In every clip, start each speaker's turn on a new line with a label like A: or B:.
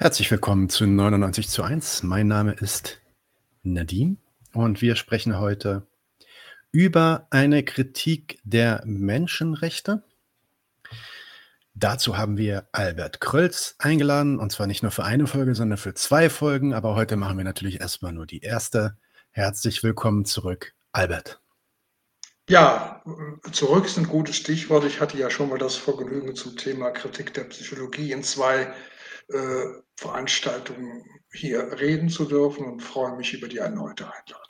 A: Herzlich willkommen zu 99 zu 1. Mein Name ist Nadine und wir sprechen heute über eine Kritik der Menschenrechte. Dazu haben wir Albert Krölz eingeladen und zwar nicht nur für eine Folge, sondern für zwei Folgen. Aber heute machen wir natürlich erstmal nur die erste. Herzlich willkommen zurück, Albert.
B: Ja, zurück ist ein gutes Stichwort. Ich hatte ja schon mal das Vergnügen zum Thema Kritik der Psychologie in zwei äh, Veranstaltungen hier reden zu dürfen und freue mich über die erneute Einladung.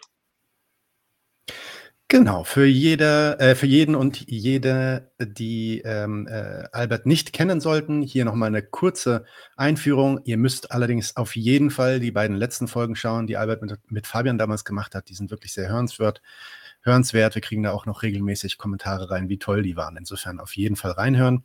A: Genau, für jede, äh, für jeden und jede, die ähm, äh, Albert nicht kennen sollten, hier nochmal eine kurze Einführung. Ihr müsst allerdings auf jeden Fall die beiden letzten Folgen schauen, die Albert mit, mit Fabian damals gemacht hat. Die sind wirklich sehr hörenswert. Hörenswert. Wir kriegen da auch noch regelmäßig Kommentare rein, wie toll die waren. Insofern auf jeden Fall reinhören.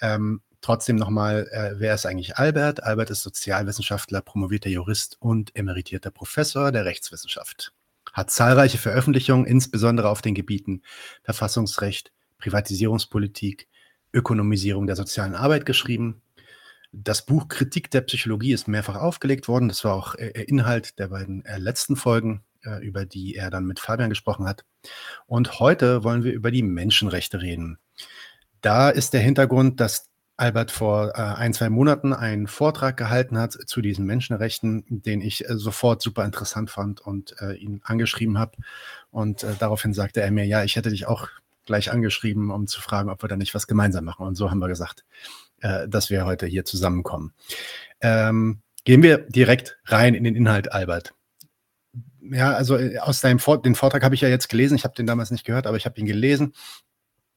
A: Ähm, trotzdem nochmal, äh, wer ist eigentlich Albert? Albert ist Sozialwissenschaftler, promovierter Jurist und emeritierter Professor der Rechtswissenschaft hat zahlreiche Veröffentlichungen, insbesondere auf den Gebieten Verfassungsrecht, Privatisierungspolitik, Ökonomisierung der sozialen Arbeit geschrieben. Das Buch Kritik der Psychologie ist mehrfach aufgelegt worden. Das war auch äh, Inhalt der beiden äh, letzten Folgen, äh, über die er dann mit Fabian gesprochen hat. Und heute wollen wir über die Menschenrechte reden. Da ist der Hintergrund, dass Albert vor äh, ein, zwei Monaten einen Vortrag gehalten hat zu diesen Menschenrechten, den ich äh, sofort super interessant fand und äh, ihn angeschrieben habe. Und äh, daraufhin sagte er mir, ja, ich hätte dich auch gleich angeschrieben, um zu fragen, ob wir da nicht was gemeinsam machen. Und so haben wir gesagt, äh, dass wir heute hier zusammenkommen. Ähm, gehen wir direkt rein in den Inhalt, Albert. Ja, also äh, aus deinem Vor den Vortrag habe ich ja jetzt gelesen. Ich habe den damals nicht gehört, aber ich habe ihn gelesen.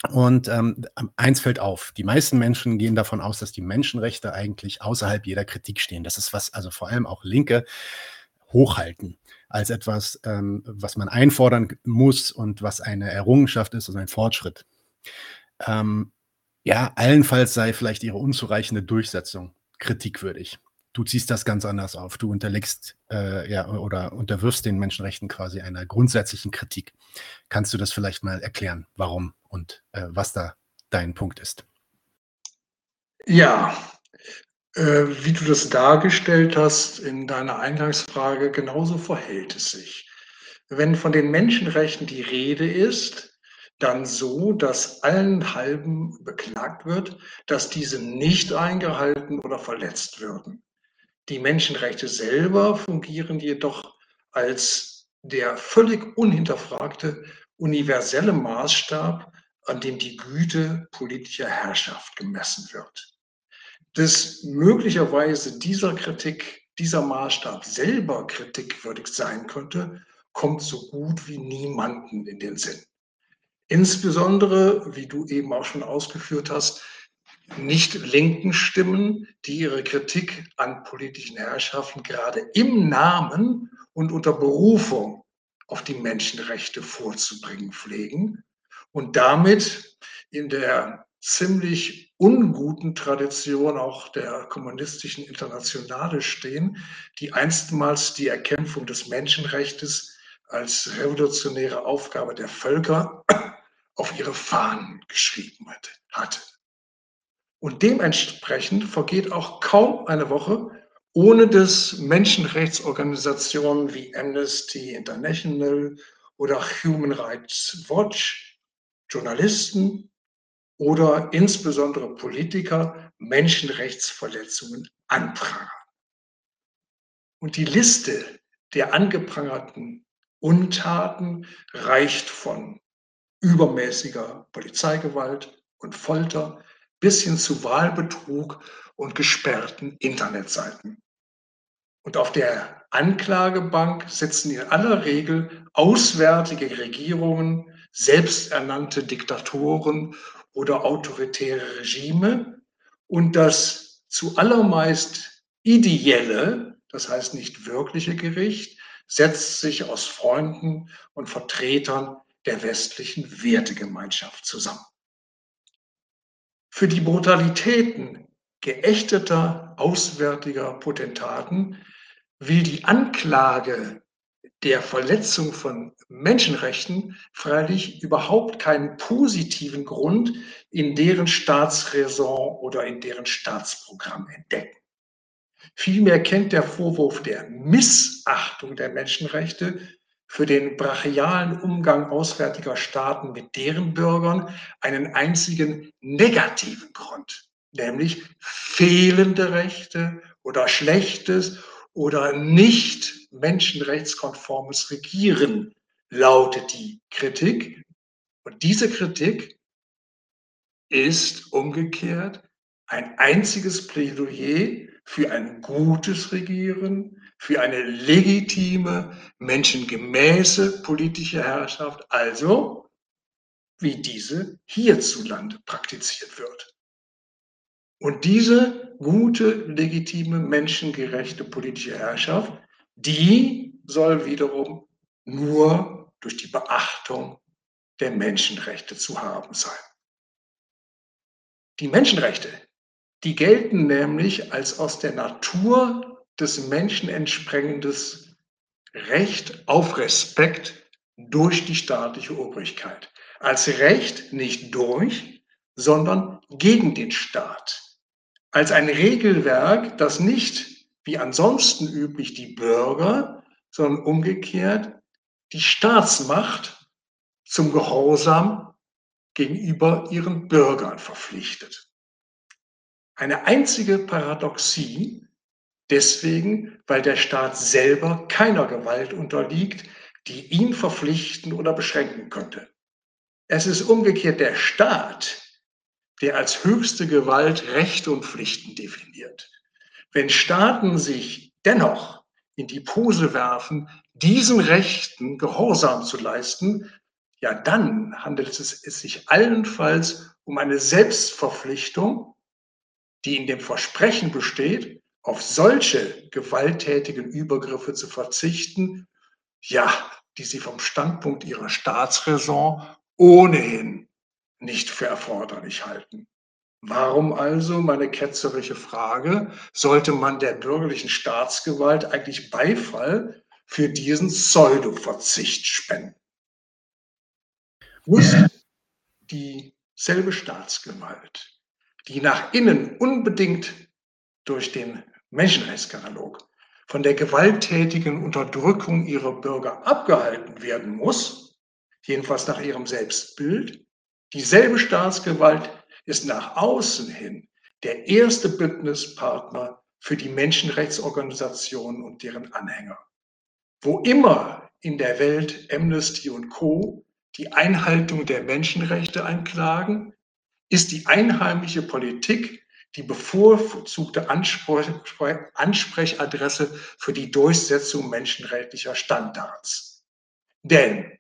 A: Und ähm, eins fällt auf, die meisten Menschen gehen davon aus, dass die Menschenrechte eigentlich außerhalb jeder Kritik stehen. Das ist was, also vor allem auch Linke hochhalten als etwas, ähm, was man einfordern muss und was eine Errungenschaft ist und ein Fortschritt. Ähm, ja, allenfalls sei vielleicht ihre unzureichende Durchsetzung kritikwürdig. Du ziehst das ganz anders auf. Du unterlegst äh, ja, oder unterwirfst den Menschenrechten quasi einer grundsätzlichen Kritik. Kannst du das vielleicht mal erklären, warum? und äh, was da dein Punkt ist.
B: Ja, äh, wie du das dargestellt hast in deiner Eingangsfrage, genauso verhält es sich. Wenn von den Menschenrechten die Rede ist, dann so, dass allen halben beklagt wird, dass diese nicht eingehalten oder verletzt würden. Die Menschenrechte selber fungieren jedoch als der völlig unhinterfragte universelle Maßstab, an dem die Güte politischer Herrschaft gemessen wird. Dass möglicherweise dieser Kritik, dieser Maßstab selber kritikwürdig sein könnte, kommt so gut wie niemanden in den Sinn. Insbesondere, wie du eben auch schon ausgeführt hast, nicht linken Stimmen, die ihre Kritik an politischen Herrschaften gerade im Namen und unter Berufung auf die Menschenrechte vorzubringen pflegen und damit in der ziemlich unguten Tradition auch der kommunistischen Internationale stehen, die einstmals die Erkämpfung des Menschenrechtes als revolutionäre Aufgabe der Völker auf ihre Fahnen geschrieben hat. Und dementsprechend vergeht auch kaum eine Woche, ohne dass Menschenrechtsorganisationen wie Amnesty International oder Human Rights Watch Journalisten oder insbesondere Politiker Menschenrechtsverletzungen anprangern. Und die Liste der angeprangerten Untaten reicht von übermäßiger Polizeigewalt und Folter bis hin zu Wahlbetrug und gesperrten Internetseiten. Und auf der Anklagebank sitzen in aller Regel auswärtige Regierungen, selbsternannte Diktatoren oder autoritäre Regime und das zu allermeist ideelle, das heißt nicht wirkliche Gericht, setzt sich aus Freunden und Vertretern der westlichen Wertegemeinschaft zusammen. Für die Brutalitäten geächteter auswärtiger Potentaten will die Anklage der Verletzung von Menschenrechten freilich überhaupt keinen positiven Grund in deren Staatsräson oder in deren Staatsprogramm entdecken. Vielmehr kennt der Vorwurf der Missachtung der Menschenrechte für den brachialen Umgang auswärtiger Staaten mit deren Bürgern einen einzigen negativen Grund, nämlich fehlende Rechte oder schlechtes oder nicht menschenrechtskonformes Regieren, lautet die Kritik. Und diese Kritik ist umgekehrt ein einziges Plädoyer für ein gutes Regieren, für eine legitime, menschengemäße politische Herrschaft, also wie diese hierzulande praktiziert wird. Und diese gute, legitime, menschengerechte politische Herrschaft, die soll wiederum nur durch die Beachtung der Menschenrechte zu haben sein. Die Menschenrechte, die gelten nämlich als aus der Natur des Menschen entsprengendes Recht auf Respekt durch die staatliche Obrigkeit. Als Recht nicht durch, sondern gegen den Staat. Als ein Regelwerk, das nicht wie ansonsten üblich die Bürger, sondern umgekehrt die Staatsmacht zum Gehorsam gegenüber ihren Bürgern verpflichtet. Eine einzige Paradoxie Deswegen, weil der Staat selber keiner Gewalt unterliegt, die ihn verpflichten oder beschränken könnte. Es ist umgekehrt der Staat, der als höchste Gewalt Rechte und Pflichten definiert. Wenn Staaten sich dennoch in die Pose werfen, diesen Rechten Gehorsam zu leisten, ja dann handelt es sich allenfalls um eine Selbstverpflichtung, die in dem Versprechen besteht, auf solche gewalttätigen Übergriffe zu verzichten, ja, die sie vom Standpunkt ihrer Staatsräson ohnehin nicht für erforderlich halten. Warum also, meine ketzerische Frage, sollte man der bürgerlichen Staatsgewalt eigentlich Beifall für diesen Pseudo-Verzicht spenden? Muss dieselbe Staatsgewalt, die nach innen unbedingt durch den Menschenrechtskatalog von der gewalttätigen Unterdrückung ihrer Bürger abgehalten werden muss, jedenfalls nach ihrem Selbstbild, dieselbe Staatsgewalt ist nach außen hin der erste Bündnispartner für die Menschenrechtsorganisationen und deren Anhänger. Wo immer in der Welt Amnesty und Co. die Einhaltung der Menschenrechte einklagen, ist die einheimische Politik die bevorzugte Ansprechadresse für die Durchsetzung menschenrechtlicher Standards. Denn,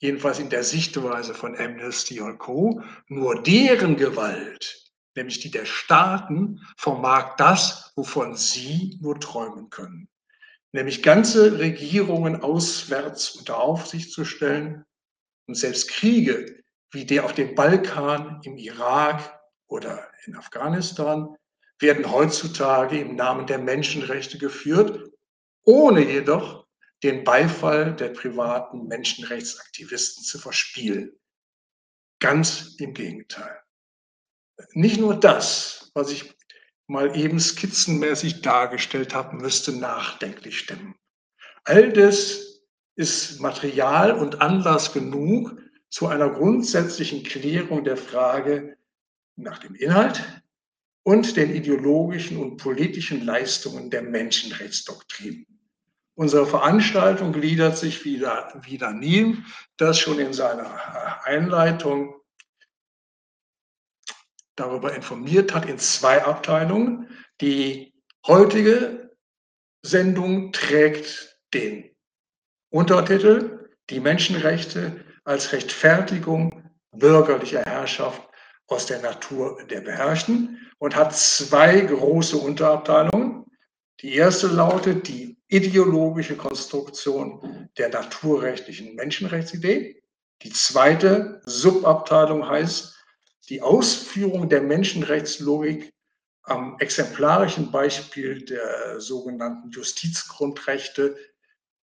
B: jedenfalls in der Sichtweise von Amnesty und Co., nur deren Gewalt, nämlich die der Staaten, vermag das, wovon sie nur träumen können. Nämlich ganze Regierungen auswärts unter Aufsicht zu stellen und selbst Kriege wie der auf dem Balkan, im Irak, oder in Afghanistan werden heutzutage im Namen der Menschenrechte geführt, ohne jedoch den Beifall der privaten Menschenrechtsaktivisten zu verspielen. Ganz im Gegenteil. Nicht nur das, was ich mal eben skizzenmäßig dargestellt habe, müsste nachdenklich stimmen. All das ist Material und Anlass genug zu einer grundsätzlichen Klärung der Frage, nach dem Inhalt und den ideologischen und politischen Leistungen der Menschenrechtsdoktrin. Unsere Veranstaltung gliedert sich wieder, wie Daniel das schon in seiner Einleitung darüber informiert hat, in zwei Abteilungen. Die heutige Sendung trägt den Untertitel Die Menschenrechte als Rechtfertigung bürgerlicher Herrschaft aus der Natur der Beherrschten und hat zwei große Unterabteilungen. Die erste lautet die ideologische Konstruktion der naturrechtlichen Menschenrechtsidee. Die zweite Subabteilung heißt die Ausführung der Menschenrechtslogik am exemplarischen Beispiel der sogenannten Justizgrundrechte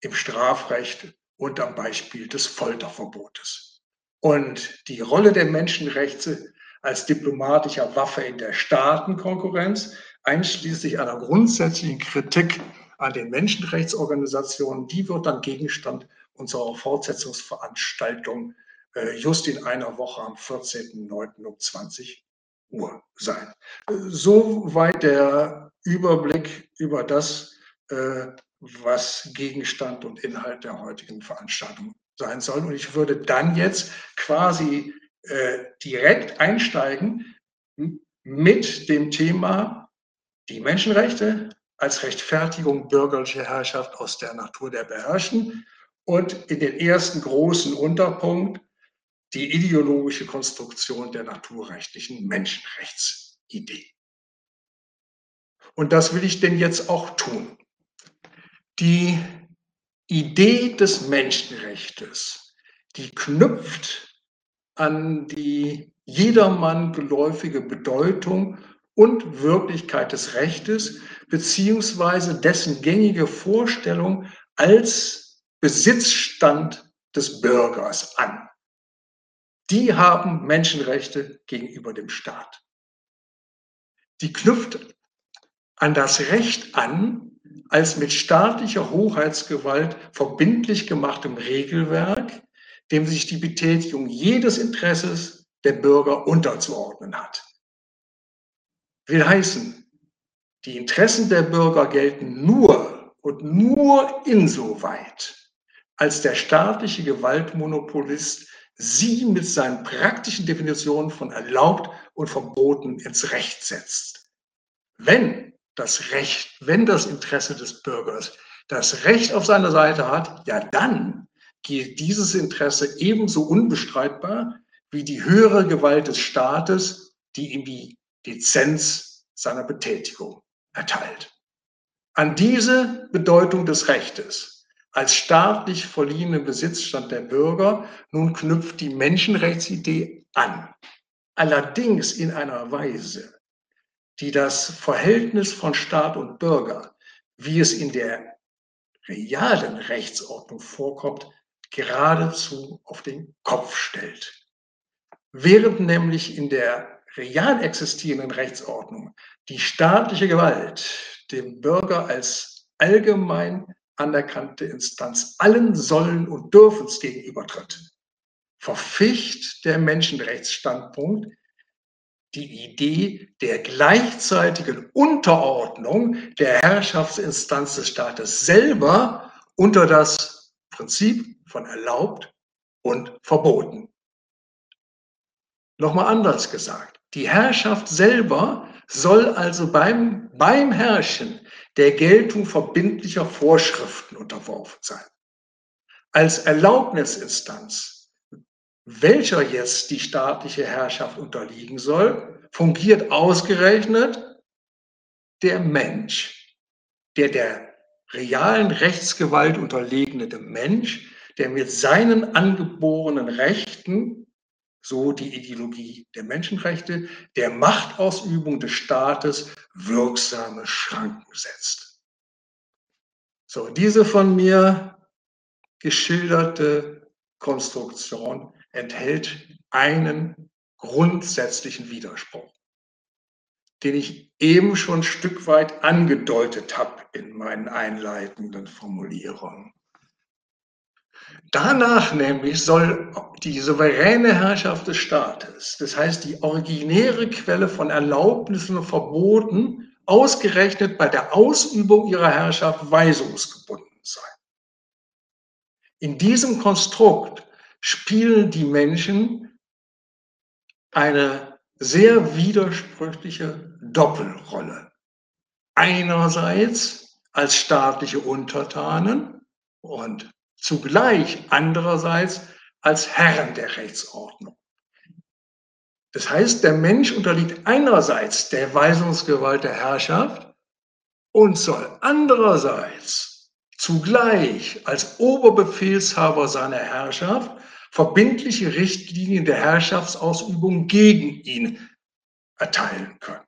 B: im Strafrecht und am Beispiel des Folterverbotes. Und die Rolle der Menschenrechte als diplomatischer Waffe in der Staatenkonkurrenz, einschließlich einer grundsätzlichen Kritik an den Menschenrechtsorganisationen, die wird dann Gegenstand unserer Fortsetzungsveranstaltung äh, just in einer Woche am 14.09. um 20 Uhr sein. Soweit der Überblick über das, äh, was Gegenstand und Inhalt der heutigen Veranstaltung sein soll. Und ich würde dann jetzt quasi äh, direkt einsteigen mit dem Thema die Menschenrechte als Rechtfertigung bürgerlicher Herrschaft aus der Natur der Beherrschten und in den ersten großen Unterpunkt die ideologische Konstruktion der naturrechtlichen Menschenrechtsidee. Und das will ich denn jetzt auch tun. Die Idee des Menschenrechtes, die knüpft an die jedermann geläufige Bedeutung und Wirklichkeit des Rechtes beziehungsweise dessen gängige Vorstellung als Besitzstand des Bürgers an. Die haben Menschenrechte gegenüber dem Staat. Die knüpft an das Recht an, als mit staatlicher Hoheitsgewalt verbindlich gemachtem Regelwerk, dem sich die Betätigung jedes Interesses der Bürger unterzuordnen hat. Will heißen, die Interessen der Bürger gelten nur und nur insoweit, als der staatliche Gewaltmonopolist sie mit seinen praktischen Definitionen von erlaubt und verboten ins Recht setzt. Wenn das Recht, wenn das Interesse des Bürgers das Recht auf seiner Seite hat, ja dann gilt dieses Interesse ebenso unbestreitbar wie die höhere Gewalt des Staates, die ihm die Lizenz seiner Betätigung erteilt. An diese Bedeutung des Rechtes als staatlich verliehenen Besitzstand der Bürger nun knüpft die Menschenrechtsidee an. Allerdings in einer Weise, die das Verhältnis von Staat und Bürger, wie es in der realen Rechtsordnung vorkommt, geradezu auf den Kopf stellt. Während nämlich in der real existierenden Rechtsordnung die staatliche Gewalt dem Bürger als allgemein anerkannte Instanz allen Sollen und Dürfens gegenübertritt, verficht der Menschenrechtsstandpunkt die Idee der gleichzeitigen Unterordnung der Herrschaftsinstanz des Staates selber unter das Prinzip von erlaubt und verboten. Nochmal anders gesagt, die Herrschaft selber soll also beim, beim Herrschen der Geltung verbindlicher Vorschriften unterworfen sein. Als Erlaubnisinstanz welcher jetzt die staatliche Herrschaft unterliegen soll, fungiert ausgerechnet der Mensch, der der realen Rechtsgewalt unterlegene Mensch, der mit seinen angeborenen Rechten, so die Ideologie der Menschenrechte, der Machtausübung des Staates wirksame Schranken setzt. So, diese von mir geschilderte Konstruktion enthält einen grundsätzlichen Widerspruch, den ich eben schon ein Stück weit angedeutet habe in meinen einleitenden Formulierungen. Danach nämlich soll die souveräne Herrschaft des Staates, das heißt die originäre Quelle von Erlaubnissen und Verboten, ausgerechnet bei der Ausübung ihrer Herrschaft weisungsgebunden sein. In diesem Konstrukt spielen die Menschen eine sehr widersprüchliche Doppelrolle. Einerseits als staatliche Untertanen und zugleich andererseits als Herren der Rechtsordnung. Das heißt, der Mensch unterliegt einerseits der Weisungsgewalt der Herrschaft und soll andererseits zugleich als Oberbefehlshaber seiner Herrschaft verbindliche Richtlinien der Herrschaftsausübung gegen ihn erteilen können.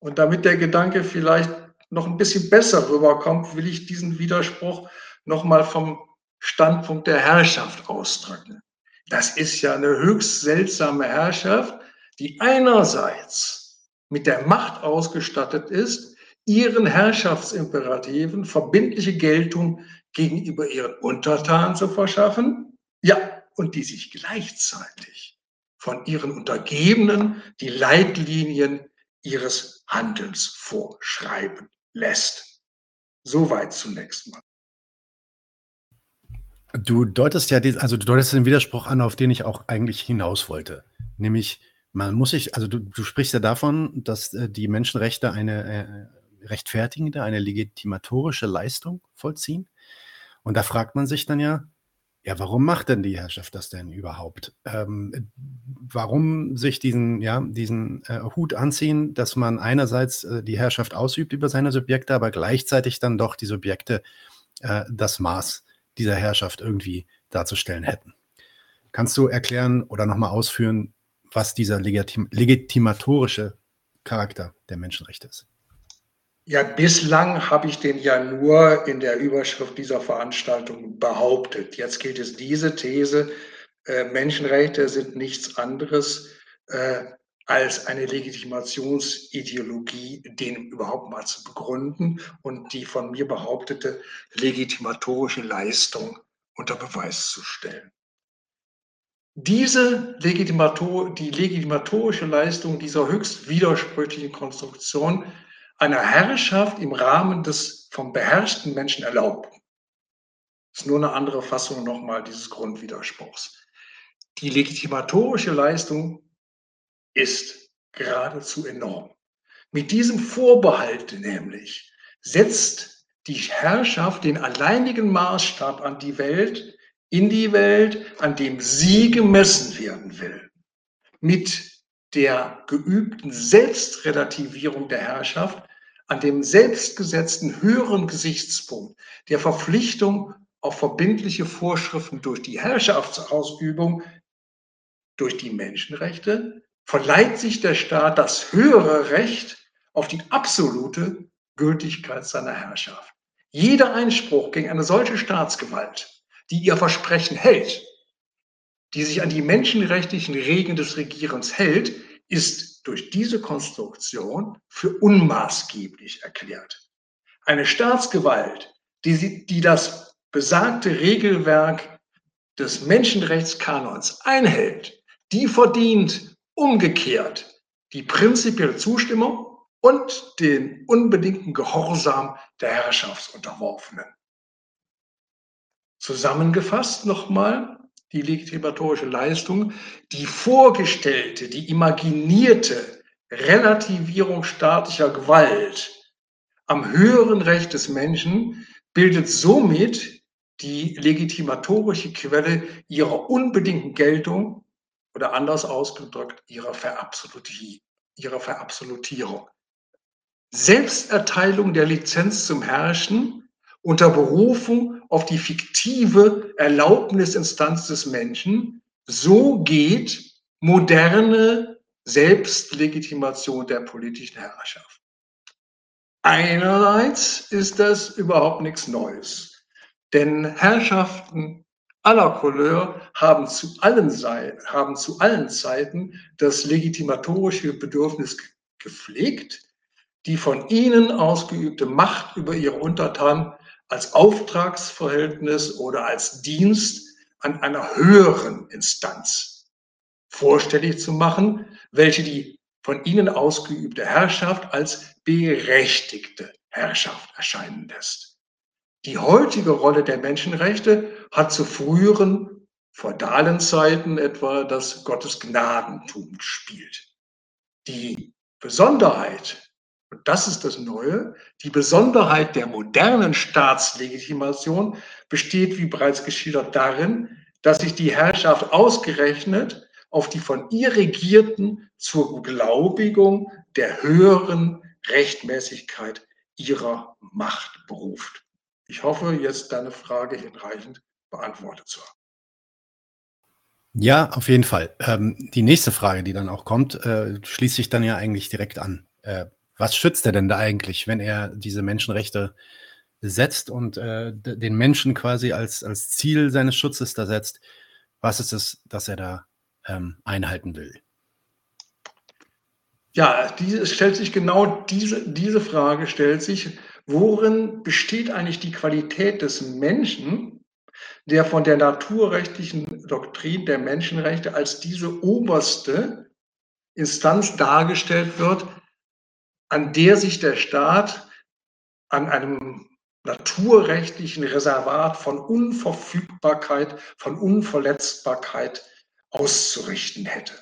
B: Und damit der Gedanke vielleicht noch ein bisschen besser rüberkommt, will ich diesen Widerspruch nochmal vom Standpunkt der Herrschaft ausdrücken. Das ist ja eine höchst seltsame Herrschaft, die einerseits mit der Macht ausgestattet ist, ihren Herrschaftsimperativen verbindliche Geltung gegenüber ihren Untertanen zu verschaffen, ja, und die sich gleichzeitig von ihren Untergebenen die Leitlinien ihres Handelns vorschreiben lässt. Soweit zunächst mal.
A: Du deutest ja, also du deutest den Widerspruch an, auf den ich auch eigentlich hinaus wollte. Nämlich, man muss sich, also du, du sprichst ja davon, dass äh, die Menschenrechte eine äh, rechtfertigende, eine legitimatorische Leistung vollziehen. Und da fragt man sich dann ja, ja, warum macht denn die Herrschaft das denn überhaupt? Ähm, warum sich diesen, ja, diesen äh, Hut anziehen, dass man einerseits äh, die Herrschaft ausübt über seine Subjekte, aber gleichzeitig dann doch die Subjekte äh, das Maß dieser Herrschaft irgendwie darzustellen hätten. Kannst du erklären oder nochmal ausführen, was dieser legitim legitimatorische Charakter der Menschenrechte ist?
B: Ja, bislang habe ich den ja nur in der Überschrift dieser Veranstaltung behauptet. Jetzt gilt es diese These, äh, Menschenrechte sind nichts anderes äh, als eine Legitimationsideologie, den überhaupt mal zu begründen und die von mir behauptete legitimatorische Leistung unter Beweis zu stellen. Diese Legitimator, die legitimatorische Leistung dieser höchst widersprüchlichen Konstruktion einer Herrschaft im Rahmen des vom beherrschten Menschen erlaubten, ist nur eine andere Fassung nochmal dieses Grundwiderspruchs. Die legitimatorische Leistung ist geradezu enorm. Mit diesem Vorbehalt nämlich setzt die Herrschaft den alleinigen Maßstab an die Welt, in die Welt, an dem sie gemessen werden will. Mit der geübten Selbstrelativierung der Herrschaft an dem selbstgesetzten höheren Gesichtspunkt der Verpflichtung auf verbindliche Vorschriften durch die Herrschaftsausübung, durch die Menschenrechte, verleiht sich der Staat das höhere Recht auf die absolute Gültigkeit seiner Herrschaft. Jeder Einspruch gegen eine solche Staatsgewalt, die ihr Versprechen hält, die sich an die menschenrechtlichen Regeln des Regierens hält, ist durch diese Konstruktion für unmaßgeblich erklärt. Eine Staatsgewalt, die, die das besagte Regelwerk des Menschenrechtskanons einhält, die verdient Umgekehrt die prinzipielle Zustimmung und den unbedingten Gehorsam der Herrschaftsunterworfenen. Zusammengefasst nochmal die legitimatorische Leistung, die vorgestellte, die imaginierte Relativierung staatlicher Gewalt am höheren Recht des Menschen bildet somit die legitimatorische Quelle ihrer unbedingten Geltung oder anders ausgedrückt ihrer, Verabsoluti ihrer Verabsolutierung. Selbsterteilung der Lizenz zum Herrschen unter Berufung auf die fiktive Erlaubnisinstanz des Menschen, so geht moderne Selbstlegitimation der politischen Herrschaft. Einerseits ist das überhaupt nichts Neues, denn Herrschaften aller Couleur haben zu allen, haben zu allen Zeiten das legitimatorische Bedürfnis gepflegt, die von ihnen ausgeübte Macht über ihre Untertanen als Auftragsverhältnis oder als Dienst an einer höheren Instanz vorstellig zu machen, welche die von ihnen ausgeübte Herrschaft als berechtigte Herrschaft erscheinen lässt. Die heutige Rolle der Menschenrechte hat zu früheren feudalen Zeiten etwa das Gottesgnadentum gespielt. Die Besonderheit, und das ist das Neue, die Besonderheit der modernen Staatslegitimation besteht, wie bereits geschildert, darin, dass sich die Herrschaft ausgerechnet auf die von ihr Regierten zur Glaubigung der höheren Rechtmäßigkeit ihrer Macht beruft. Ich hoffe, jetzt deine Frage hinreichend beantwortet zu haben.
A: Ja, auf jeden Fall. Ähm, die nächste Frage, die dann auch kommt, äh, schließt sich dann ja eigentlich direkt an. Äh, was schützt er denn da eigentlich, wenn er diese Menschenrechte setzt und äh, den Menschen quasi als, als Ziel seines Schutzes da setzt? Was ist es, das er da ähm, einhalten will?
B: Ja, diese, stellt sich genau diese, diese Frage stellt sich, worin besteht eigentlich die Qualität des Menschen, der von der naturrechtlichen Doktrin der Menschenrechte als diese oberste Instanz dargestellt wird, an der sich der Staat an einem naturrechtlichen Reservat von Unverfügbarkeit, von Unverletzbarkeit auszurichten hätte.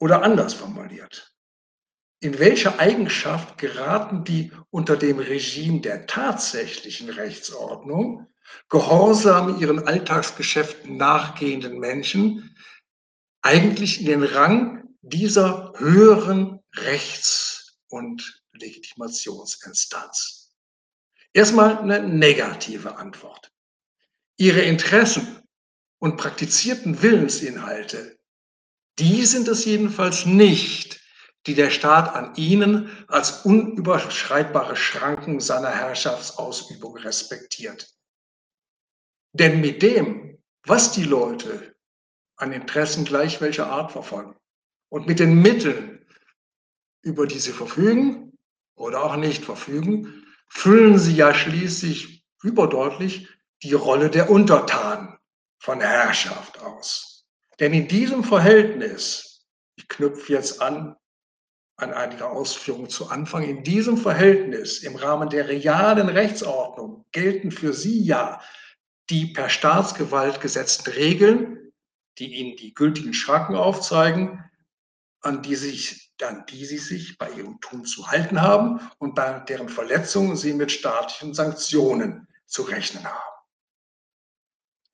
B: Oder anders formuliert. In welche Eigenschaft geraten die unter dem Regime der tatsächlichen Rechtsordnung, gehorsam ihren Alltagsgeschäften nachgehenden Menschen, eigentlich in den Rang dieser höheren Rechts- und Legitimationsinstanz? Erstmal eine negative Antwort. Ihre Interessen und praktizierten Willensinhalte, die sind es jedenfalls nicht, die der Staat an ihnen als unüberschreitbare Schranken seiner Herrschaftsausübung respektiert. Denn mit dem, was die Leute an Interessen gleich welcher Art verfolgen und mit den Mitteln, über die sie verfügen oder auch nicht verfügen, füllen sie ja schließlich überdeutlich die Rolle der Untertanen von Herrschaft aus. Denn in diesem Verhältnis, ich knüpfe jetzt an an einige Ausführungen zu Anfang, in diesem Verhältnis im Rahmen der realen Rechtsordnung gelten für Sie ja die per Staatsgewalt gesetzten Regeln, die Ihnen die gültigen Schranken aufzeigen, an die, sich, an die Sie sich bei Ihrem Tun zu halten haben und bei deren Verletzung Sie mit staatlichen Sanktionen zu rechnen haben.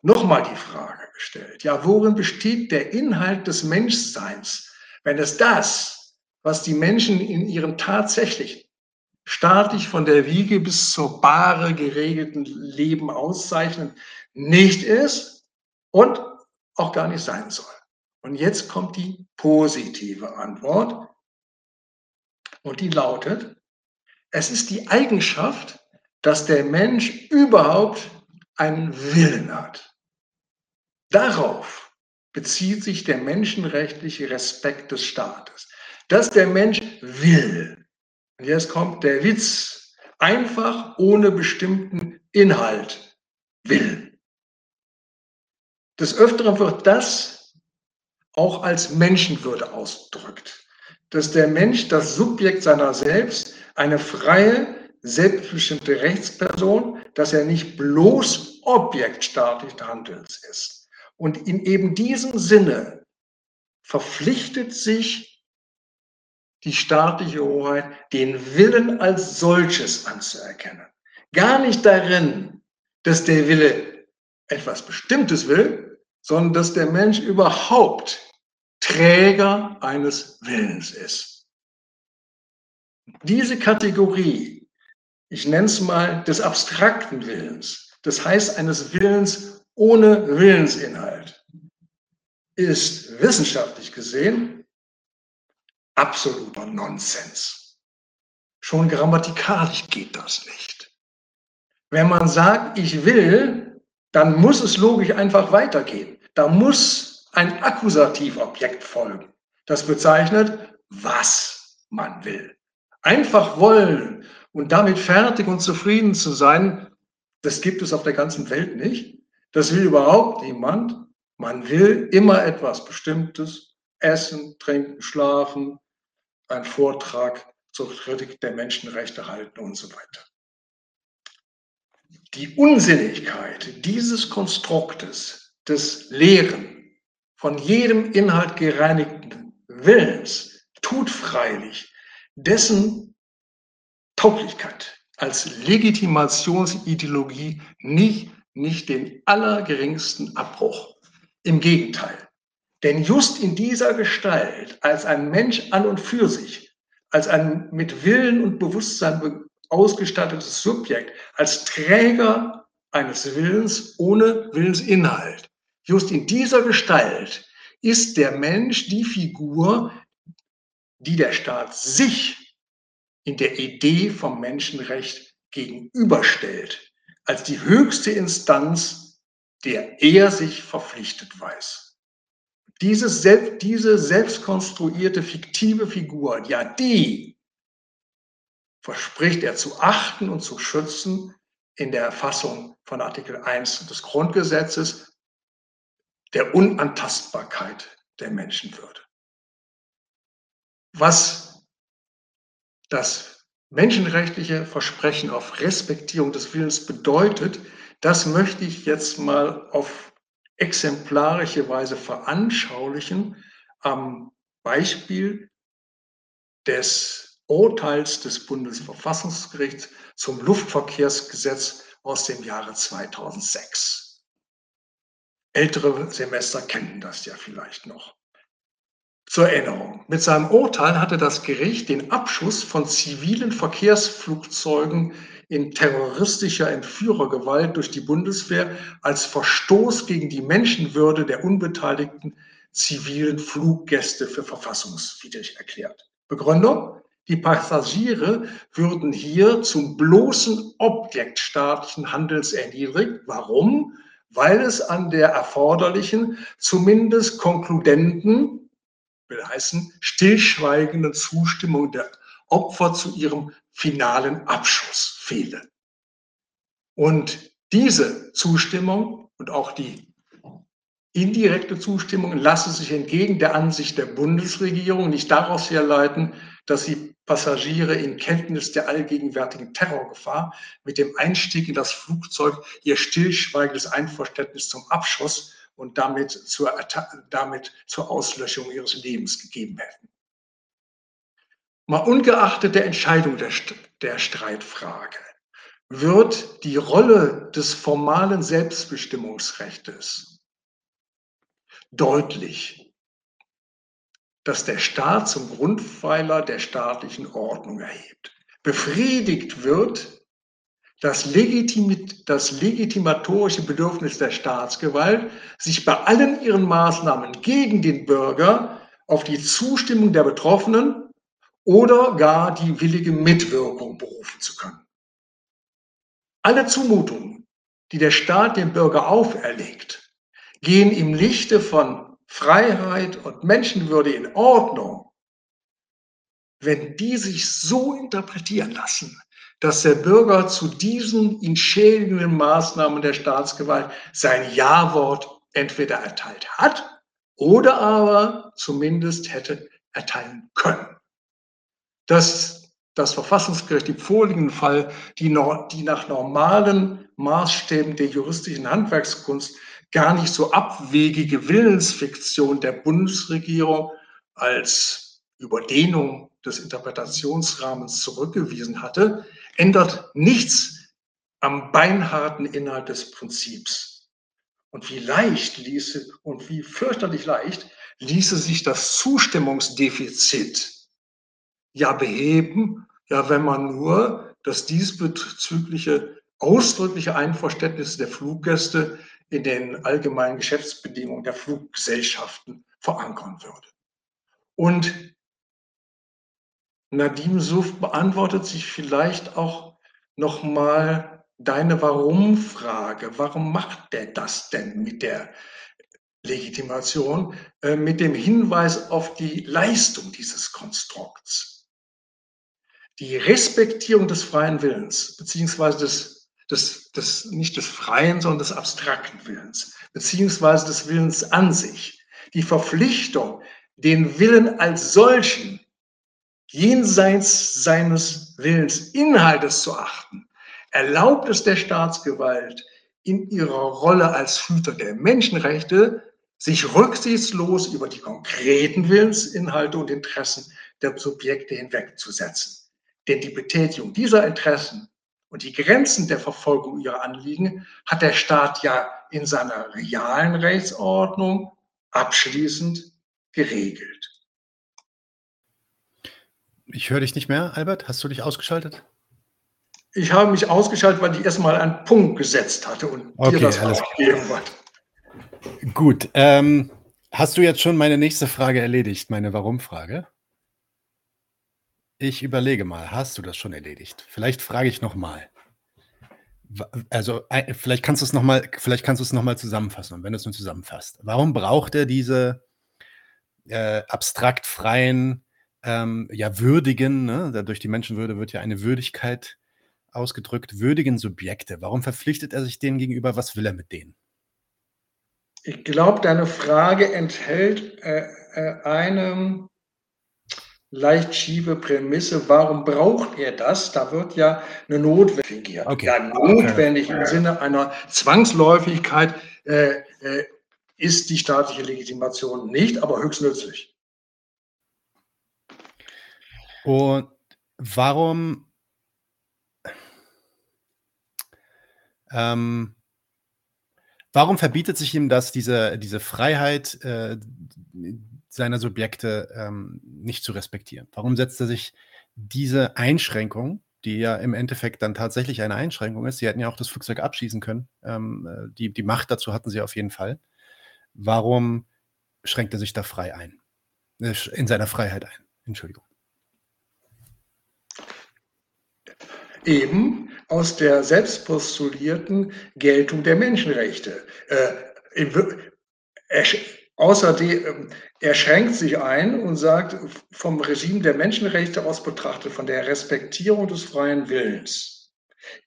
B: Nochmal die Frage gestellt, ja, worin besteht der Inhalt des Menschseins, wenn es das, was die Menschen in ihrem tatsächlichen, staatlich von der Wiege bis zur Bahre geregelten Leben auszeichnen, nicht ist und auch gar nicht sein soll. Und jetzt kommt die positive Antwort und die lautet, es ist die Eigenschaft, dass der Mensch überhaupt einen Willen hat. Darauf bezieht sich der menschenrechtliche Respekt des Staates, dass der Mensch will. Und jetzt kommt der Witz, einfach ohne bestimmten Inhalt will. Des Öfteren wird das auch als Menschenwürde ausdrückt. Dass der Mensch das Subjekt seiner selbst, eine freie, selbstbestimmte Rechtsperson, dass er nicht bloß Objekt staatlichen Handelns ist. Und in eben diesem Sinne verpflichtet sich die staatliche Hoheit, den Willen als solches anzuerkennen. Gar nicht darin, dass der Wille etwas Bestimmtes will, sondern dass der Mensch überhaupt Träger eines Willens ist. Diese Kategorie, ich nenne es mal des abstrakten Willens, das heißt eines Willens ohne Willensinhalt, ist wissenschaftlich gesehen absoluter Nonsens. Schon grammatikalisch geht das nicht. Wenn man sagt, ich will, dann muss es logisch einfach weitergehen. Da muss ein Akkusativobjekt folgen. Das bezeichnet, was man will. Einfach wollen und damit fertig und zufrieden zu sein, das gibt es auf der ganzen Welt nicht. Das will überhaupt niemand. Man will immer etwas Bestimmtes, essen, trinken, schlafen, einen Vortrag zur Kritik der Menschenrechte halten und so weiter. Die Unsinnigkeit dieses Konstruktes des Lehren von jedem Inhalt gereinigten Willens tut freilich dessen Tauglichkeit als Legitimationsideologie nicht, nicht den allergeringsten Abbruch. Im Gegenteil. Denn just in dieser Gestalt, als ein Mensch an und für sich, als ein mit Willen und Bewusstsein ausgestattetes Subjekt, als Träger eines Willens ohne Willensinhalt, Just in dieser Gestalt ist der Mensch die Figur, die der Staat sich in der Idee vom Menschenrecht gegenüberstellt, als die höchste Instanz, der er sich verpflichtet weiß. Dieses Selbst, diese selbstkonstruierte fiktive Figur, ja, die verspricht er zu achten und zu schützen in der Erfassung von Artikel 1 des Grundgesetzes der Unantastbarkeit der Menschenwürde. Was das menschenrechtliche Versprechen auf Respektierung des Willens bedeutet, das möchte ich jetzt mal auf exemplarische Weise veranschaulichen am Beispiel des Urteils des Bundesverfassungsgerichts zum Luftverkehrsgesetz aus dem Jahre 2006. Ältere Semester kennen das ja vielleicht noch. Zur Erinnerung. Mit seinem Urteil hatte das Gericht den Abschuss von zivilen Verkehrsflugzeugen in terroristischer Entführergewalt durch die Bundeswehr als Verstoß gegen die Menschenwürde der unbeteiligten zivilen Fluggäste für verfassungswidrig erklärt. Begründung? Die Passagiere würden hier zum bloßen Objekt staatlichen Handelns erniedrigt. Warum? Weil es an der erforderlichen, zumindest konkludenten, will heißen, stillschweigenden Zustimmung der Opfer zu ihrem finalen Abschuss fehle. Und diese Zustimmung und auch die indirekte Zustimmung lasse sich entgegen der Ansicht der Bundesregierung nicht daraus herleiten, dass sie Passagiere in Kenntnis der allgegenwärtigen Terrorgefahr mit dem Einstieg in das Flugzeug ihr stillschweigendes Einverständnis zum Abschuss und damit zur, damit zur Auslöschung ihres Lebens gegeben hätten. Mal ungeachtet der Entscheidung der, der Streitfrage wird die Rolle des formalen Selbstbestimmungsrechts deutlich, dass der Staat zum Grundpfeiler der staatlichen Ordnung erhebt. Befriedigt wird das, Legitimit, das legitimatorische Bedürfnis der Staatsgewalt, sich bei allen ihren Maßnahmen gegen den Bürger auf die Zustimmung der Betroffenen oder gar die willige Mitwirkung berufen zu können. Alle Zumutungen, die der Staat dem Bürger auferlegt, gehen im Lichte von Freiheit und Menschenwürde in Ordnung, wenn die sich so interpretieren lassen, dass der Bürger zu diesen ihn schädigenden Maßnahmen der Staatsgewalt sein Ja-Wort entweder erteilt hat oder aber zumindest hätte erteilen können dass das Verfassungsgericht im vorliegenden Fall die, die nach normalen Maßstäben der juristischen Handwerkskunst gar nicht so abwegige Willensfiktion der Bundesregierung als Überdehnung des Interpretationsrahmens zurückgewiesen hatte, ändert nichts am beinharten Inhalt des Prinzips. Und wie leicht ließe und wie fürchterlich leicht ließe sich das Zustimmungsdefizit ja beheben, ja, wenn man nur das diesbezügliche ausdrückliche Einverständnis der Fluggäste in den allgemeinen Geschäftsbedingungen der Fluggesellschaften verankern würde. Und Nadim Suf beantwortet sich vielleicht auch nochmal deine Warum-Frage. Warum macht der das denn mit der Legitimation, äh, mit dem Hinweis auf die Leistung dieses Konstrukts? Die Respektierung des freien Willens, beziehungsweise des, des, des, nicht des freien, sondern des abstrakten Willens, beziehungsweise des Willens an sich, die Verpflichtung, den Willen als solchen jenseits seines Willensinhaltes zu achten, erlaubt es der Staatsgewalt in ihrer Rolle als Hüter der Menschenrechte, sich rücksichtslos über die konkreten Willensinhalte und Interessen der Subjekte hinwegzusetzen. Denn die Betätigung dieser Interessen und die Grenzen der Verfolgung ihrer Anliegen hat der Staat ja in seiner realen Rechtsordnung abschließend geregelt.
A: Ich höre dich nicht mehr, Albert. Hast du dich ausgeschaltet?
B: Ich habe mich ausgeschaltet, weil ich erstmal einen Punkt gesetzt hatte und
A: okay, dir das alles gegeben hat. Gut. Ähm, hast du jetzt schon meine nächste Frage erledigt, meine Warum-Frage? Ich überlege mal, hast du das schon erledigt? Vielleicht frage ich noch mal. also, vielleicht kannst du es noch mal vielleicht kannst du es noch mal zusammenfassen und wenn du es nur zusammenfasst. Warum braucht er diese äh, abstrakt freien, ähm, ja, würdigen, ne? durch die Menschenwürde wird ja eine Würdigkeit ausgedrückt, würdigen Subjekte. Warum verpflichtet er sich denen gegenüber? Was will er mit denen?
B: Ich glaube, deine Frage enthält äh, äh, eine leicht schiefe Prämisse. Warum braucht er das? Da wird ja eine Notwendigkeit. Okay. Ja, notwendig okay. im Sinne einer Zwangsläufigkeit äh, äh, ist die staatliche Legitimation nicht, aber höchst nützlich.
A: Und warum ähm, warum verbietet sich ihm das, diese, diese Freiheit äh, seiner Subjekte ähm, nicht zu respektieren? Warum setzt er sich diese Einschränkung, die ja im Endeffekt dann tatsächlich eine Einschränkung ist, sie hätten ja auch das Flugzeug abschießen können, ähm, äh, die, die Macht dazu hatten sie auf jeden Fall, warum schränkt er sich da frei ein? Äh, in seiner Freiheit ein. Entschuldigung.
B: Eben aus der selbstpostulierten Geltung der Menschenrechte. Äh, er, außerdem, ähm, er schränkt sich ein und sagt, vom Regime der Menschenrechte aus betrachtet, von der Respektierung des freien Willens,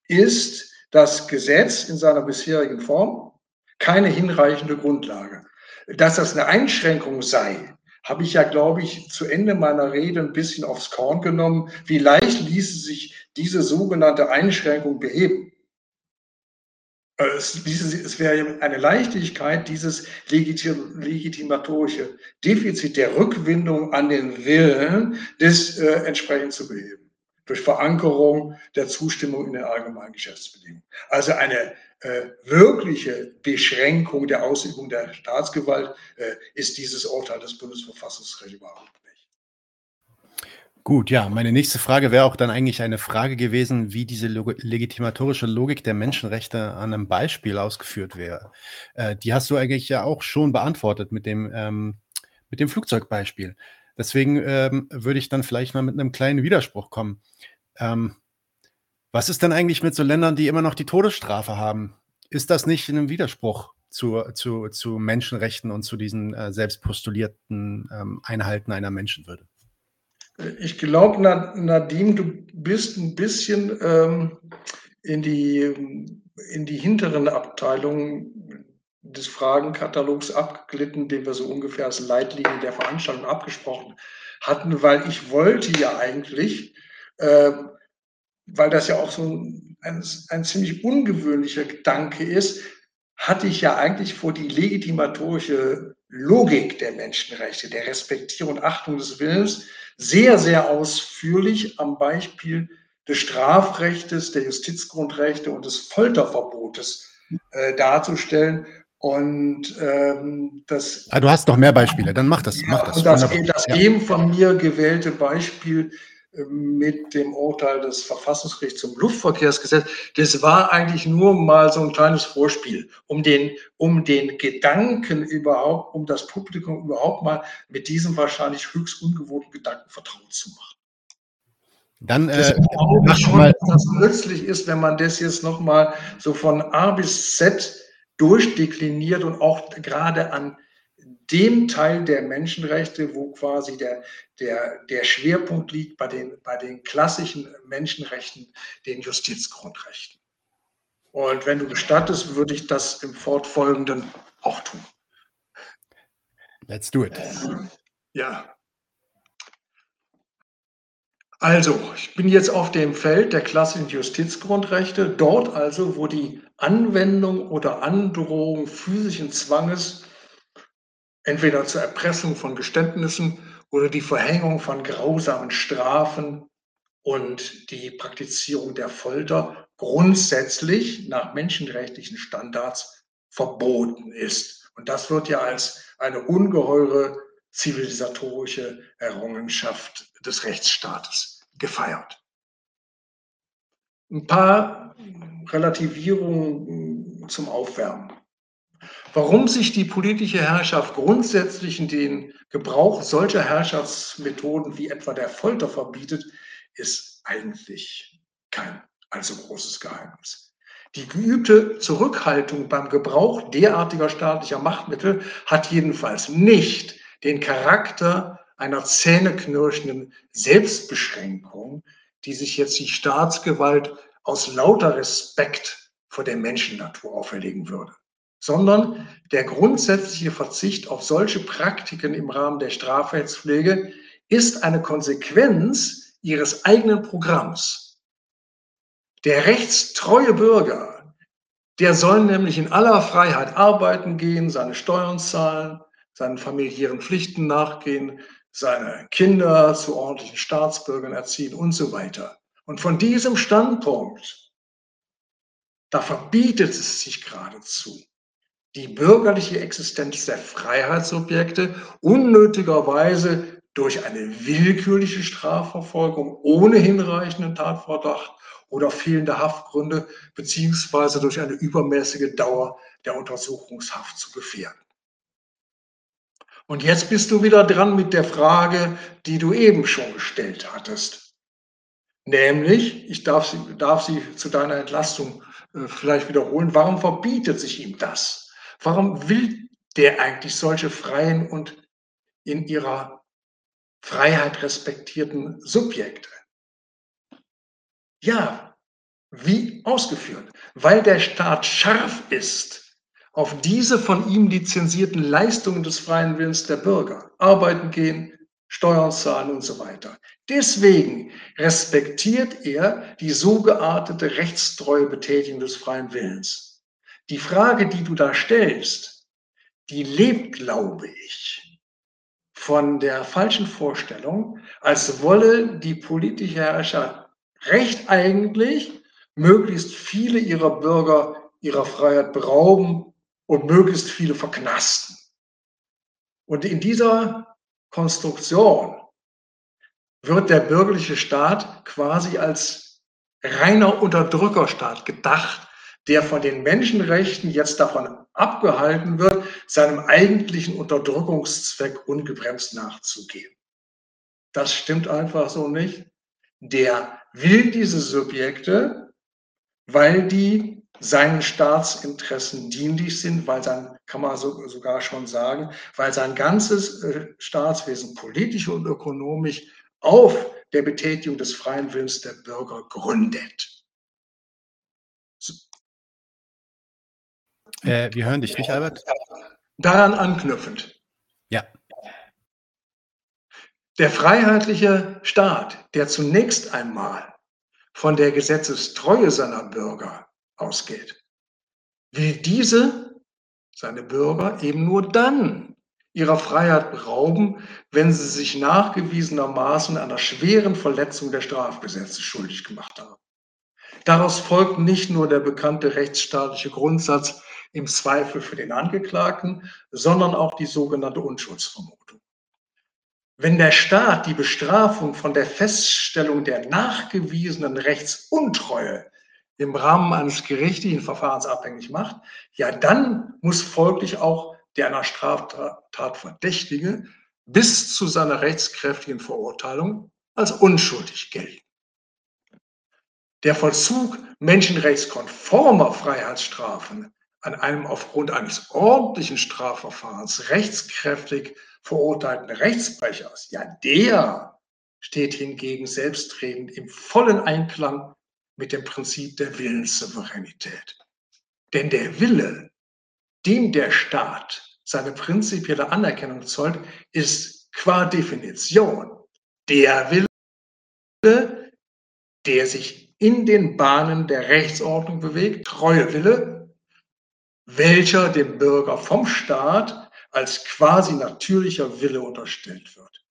B: ist das Gesetz in seiner bisherigen Form keine hinreichende Grundlage. Dass das eine Einschränkung sei, habe ich ja, glaube ich, zu Ende meiner Rede ein bisschen aufs Korn genommen. Wie leicht ließe sich diese sogenannte Einschränkung beheben? Äh, es, es wäre eine Leichtigkeit, dieses legitim, legitimatorische Defizit der Rückwindung an den Willen des äh, entsprechend zu beheben durch Verankerung der Zustimmung in den allgemeinen Geschäftsbedingungen. Also eine äh, wirkliche Beschränkung der Ausübung der Staatsgewalt äh, ist dieses Urteil des Bundesverfassungsgerichts nicht.
A: Gut, ja, meine nächste Frage wäre auch dann eigentlich eine Frage gewesen, wie diese Log legitimatorische Logik der Menschenrechte an einem Beispiel ausgeführt wäre. Äh, die hast du eigentlich ja auch schon beantwortet mit dem, ähm, mit dem Flugzeugbeispiel. Deswegen ähm, würde ich dann vielleicht mal mit einem kleinen Widerspruch kommen. Ähm, was ist denn eigentlich mit so Ländern, die immer noch die Todesstrafe haben? Ist das nicht in einem Widerspruch zu, zu, zu Menschenrechten und zu diesen äh, selbst postulierten ähm, Einhalten einer Menschenwürde?
B: Ich glaube, Nadim, du bist ein bisschen ähm, in, die, in die hinteren Abteilungen des Fragenkatalogs abgeglitten, den wir so ungefähr als Leitlinie der Veranstaltung abgesprochen hatten, weil ich wollte ja eigentlich, äh, weil das ja auch so ein, ein, ein ziemlich ungewöhnlicher Gedanke ist, hatte ich ja eigentlich vor die legitimatorische Logik der Menschenrechte, der Respektierung und Achtung des Willens sehr, sehr ausführlich am Beispiel des Strafrechtes, der Justizgrundrechte und des Folterverbotes äh, darzustellen. Und ähm, das.
A: Ah, du hast noch mehr Beispiele, dann mach das. Mach das.
B: Und das, das eben von mir gewählte Beispiel mit dem Urteil des Verfassungsgerichts zum Luftverkehrsgesetz, das war eigentlich nur mal so ein kleines Vorspiel, um den, um den Gedanken überhaupt, um das Publikum überhaupt mal mit diesem wahrscheinlich höchst ungewohnten Gedanken vertraut zu machen. Dann äh, glaube schon, mal. dass das nützlich ist, wenn man das jetzt nochmal so von A bis Z durchdekliniert und auch gerade an dem Teil der Menschenrechte, wo quasi der, der, der Schwerpunkt liegt bei den, bei den klassischen Menschenrechten, den Justizgrundrechten. Und wenn du gestattest, würde ich das im Fortfolgenden auch tun.
A: Let's do it.
B: Ja. Also, ich bin jetzt auf dem Feld der klassischen Justizgrundrechte, dort also, wo die Anwendung oder Androhung physischen Zwanges entweder zur Erpressung von Geständnissen oder die Verhängung von grausamen Strafen und die Praktizierung der Folter grundsätzlich nach menschenrechtlichen Standards verboten ist. Und das wird ja als eine ungeheure zivilisatorische Errungenschaft des Rechtsstaates gefeiert. Ein paar Relativierungen zum Aufwärmen. Warum sich die politische Herrschaft grundsätzlich in den Gebrauch solcher Herrschaftsmethoden wie etwa der Folter verbietet, ist eigentlich kein allzu großes Geheimnis. Die geübte Zurückhaltung beim Gebrauch derartiger staatlicher Machtmittel hat jedenfalls nicht den Charakter einer zähneknirschenden Selbstbeschränkung, die sich jetzt die Staatsgewalt aus lauter Respekt vor der Menschennatur auferlegen würde, sondern der grundsätzliche Verzicht auf solche Praktiken im Rahmen der Strafrechtspflege ist eine Konsequenz ihres eigenen Programms. Der rechtstreue Bürger, der soll nämlich in aller Freiheit arbeiten gehen, seine Steuern zahlen, seinen familiären Pflichten nachgehen, seine Kinder zu ordentlichen Staatsbürgern erziehen und so weiter. Und von diesem Standpunkt, da verbietet es sich geradezu, die bürgerliche Existenz der Freiheitsobjekte unnötigerweise durch eine willkürliche Strafverfolgung ohne hinreichenden Tatverdacht oder fehlende Haftgründe beziehungsweise durch eine übermäßige Dauer der Untersuchungshaft zu gefährden. Und jetzt bist du wieder dran mit der Frage, die du eben schon gestellt hattest. Nämlich, ich darf sie, darf sie zu deiner Entlastung äh, vielleicht wiederholen, warum verbietet sich ihm das? Warum will der eigentlich solche freien und in ihrer Freiheit respektierten Subjekte? Ja, wie ausgeführt, weil der Staat scharf ist auf diese von ihm lizenzierten Leistungen des freien Willens der Bürger. Arbeiten gehen, Steuern zahlen und so weiter. Deswegen respektiert er die so geartete rechtstreue Betätigung des freien Willens. Die Frage, die du da stellst, die lebt, glaube ich, von der falschen Vorstellung, als wolle die politische Herrschaft recht eigentlich möglichst viele ihrer Bürger ihrer Freiheit berauben und möglichst viele verknasten. Und in dieser Konstruktion wird der bürgerliche Staat quasi als reiner Unterdrückerstaat gedacht, der von den Menschenrechten jetzt davon abgehalten wird, seinem eigentlichen Unterdrückungszweck ungebremst nachzugehen. Das stimmt einfach so nicht. Der will diese Subjekte, weil die seinen Staatsinteressen dienlich sind, weil sein, kann man so, sogar schon sagen, weil sein ganzes äh, Staatswesen politisch und ökonomisch auf der Betätigung des freien Willens der Bürger gründet.
A: Äh, wir hören dich nicht, Albert.
B: Daran anknüpfend.
A: Ja.
B: Der freiheitliche Staat, der zunächst einmal von der Gesetzestreue seiner Bürger ausgeht, will diese, seine Bürger, eben nur dann ihrer Freiheit berauben, wenn sie sich nachgewiesenermaßen einer schweren Verletzung der Strafgesetze schuldig gemacht haben. Daraus folgt nicht nur der bekannte rechtsstaatliche Grundsatz im Zweifel für den Angeklagten, sondern auch die sogenannte Unschuldsvermutung. Wenn der Staat die Bestrafung von der Feststellung der nachgewiesenen Rechtsuntreue im Rahmen eines gerichtlichen Verfahrens abhängig macht, ja, dann muss folglich auch der einer Straftat Verdächtige bis zu seiner rechtskräftigen Verurteilung als unschuldig gelten. Der Vollzug menschenrechtskonformer Freiheitsstrafen an einem aufgrund eines ordentlichen Strafverfahrens rechtskräftig verurteilten Rechtsbrechers, ja, der steht hingegen selbstredend im vollen Einklang mit dem Prinzip der Willenssouveränität. Denn der Wille, dem der Staat seine prinzipielle Anerkennung zollt, ist qua Definition der Wille, der sich in den Bahnen der Rechtsordnung bewegt, treue Wille, welcher dem Bürger vom Staat als quasi natürlicher Wille unterstellt wird.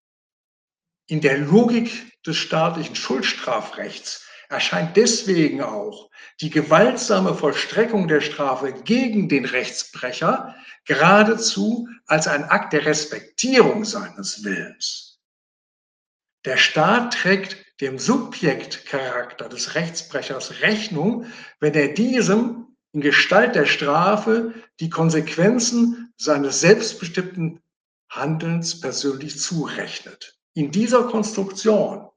B: In der Logik des staatlichen Schuldstrafrechts erscheint deswegen auch die gewaltsame Vollstreckung der Strafe gegen den Rechtsbrecher geradezu als ein Akt der Respektierung seines Willens. Der Staat trägt dem Subjektcharakter des Rechtsbrechers Rechnung, wenn er diesem in Gestalt der Strafe die Konsequenzen seines selbstbestimmten Handelns persönlich zurechnet. In dieser Konstruktion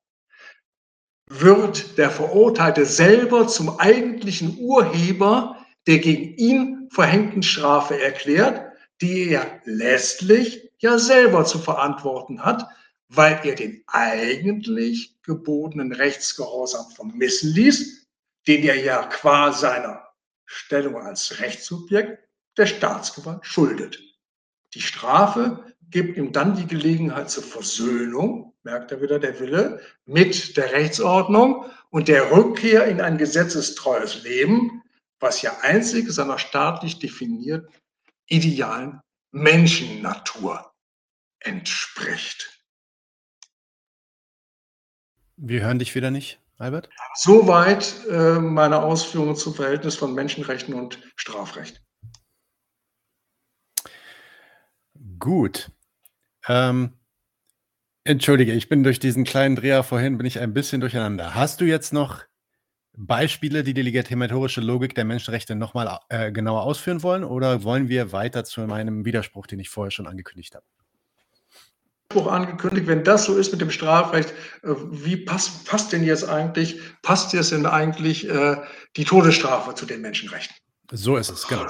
B: wird der Verurteilte selber zum eigentlichen Urheber der gegen ihn verhängten Strafe erklärt, die er letztlich ja selber zu verantworten hat, weil er den eigentlich gebotenen Rechtsgehorsam vermissen ließ, den er ja qua seiner Stellung als Rechtssubjekt der Staatsgewalt schuldet. Die Strafe gibt ihm dann die Gelegenheit zur Versöhnung, merkt er wieder der Wille, mit der Rechtsordnung und der Rückkehr in ein gesetzestreues Leben, was ja einzig seiner staatlich definierten idealen Menschennatur entspricht.
A: Wir hören dich wieder nicht, Albert.
B: Soweit äh, meine Ausführungen zum Verhältnis von Menschenrechten und Strafrecht.
A: Gut. Ähm, entschuldige, ich bin durch diesen kleinen Dreher vorhin, bin ich ein bisschen durcheinander. Hast du jetzt noch Beispiele, die die legitimatorische Logik der Menschenrechte nochmal äh, genauer ausführen wollen oder wollen wir weiter zu meinem Widerspruch, den ich vorher schon angekündigt habe?
B: Angekündigt, wenn das so ist mit dem Strafrecht, äh, wie passt, passt denn jetzt eigentlich, passt jetzt denn eigentlich äh, die Todesstrafe zu den Menschenrechten?
A: So ist es, genau.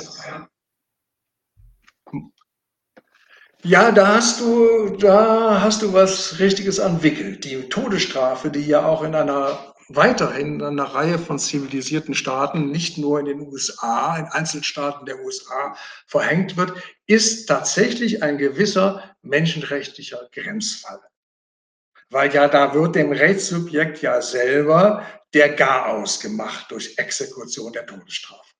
B: Ja, da hast du, da hast du was Richtiges entwickelt. Die Todesstrafe, die ja auch in einer weiterhin in einer Reihe von zivilisierten Staaten, nicht nur in den USA, in Einzelstaaten der USA verhängt wird, ist tatsächlich ein gewisser menschenrechtlicher Grenzfall. Weil ja da wird dem Rechtssubjekt ja selber der Garaus gemacht durch Exekution der Todesstrafe.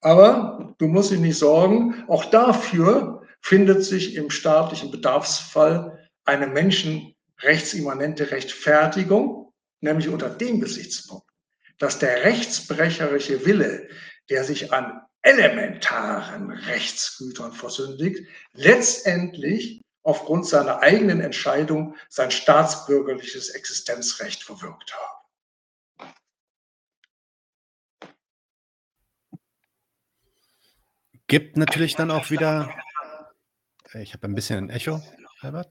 B: Aber du musst dich nicht sorgen, auch dafür findet sich im staatlichen Bedarfsfall eine menschenrechtsimmanente Rechtfertigung, nämlich unter dem Gesichtspunkt, dass der rechtsbrecherische Wille, der sich an elementaren Rechtsgütern versündigt, letztendlich aufgrund seiner eigenen Entscheidung sein staatsbürgerliches Existenzrecht verwirkt haben.
A: Gibt natürlich dann auch wieder ich habe ein bisschen ein Echo, Albert.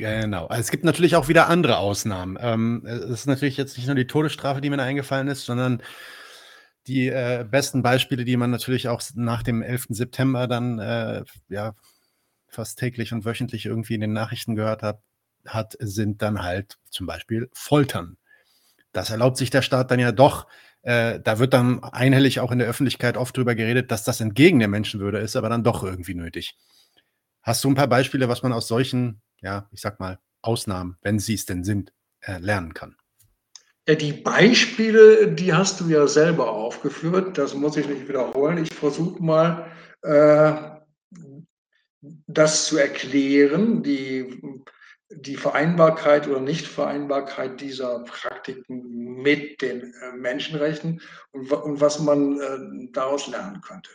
A: Genau. Also es gibt natürlich auch wieder andere Ausnahmen. Ähm, es ist natürlich jetzt nicht nur die Todesstrafe, die mir da eingefallen ist, sondern die äh, besten Beispiele, die man natürlich auch nach dem 11. September dann äh, ja fast täglich und wöchentlich irgendwie in den Nachrichten gehört hat, hat, sind dann halt zum Beispiel Foltern. Das erlaubt sich der Staat dann ja doch äh, da wird dann einhellig auch in der Öffentlichkeit oft drüber geredet, dass das entgegen der Menschenwürde ist, aber dann doch irgendwie nötig. Hast du ein paar Beispiele, was man aus solchen, ja, ich sag mal, Ausnahmen, wenn sie es denn sind, äh, lernen kann?
B: Ja, die Beispiele, die hast du ja selber aufgeführt, das muss ich nicht wiederholen. Ich versuche mal, äh, das zu erklären. Die die Vereinbarkeit oder Nichtvereinbarkeit dieser Praktiken mit den äh, Menschenrechten und, und was man äh, daraus lernen könnte.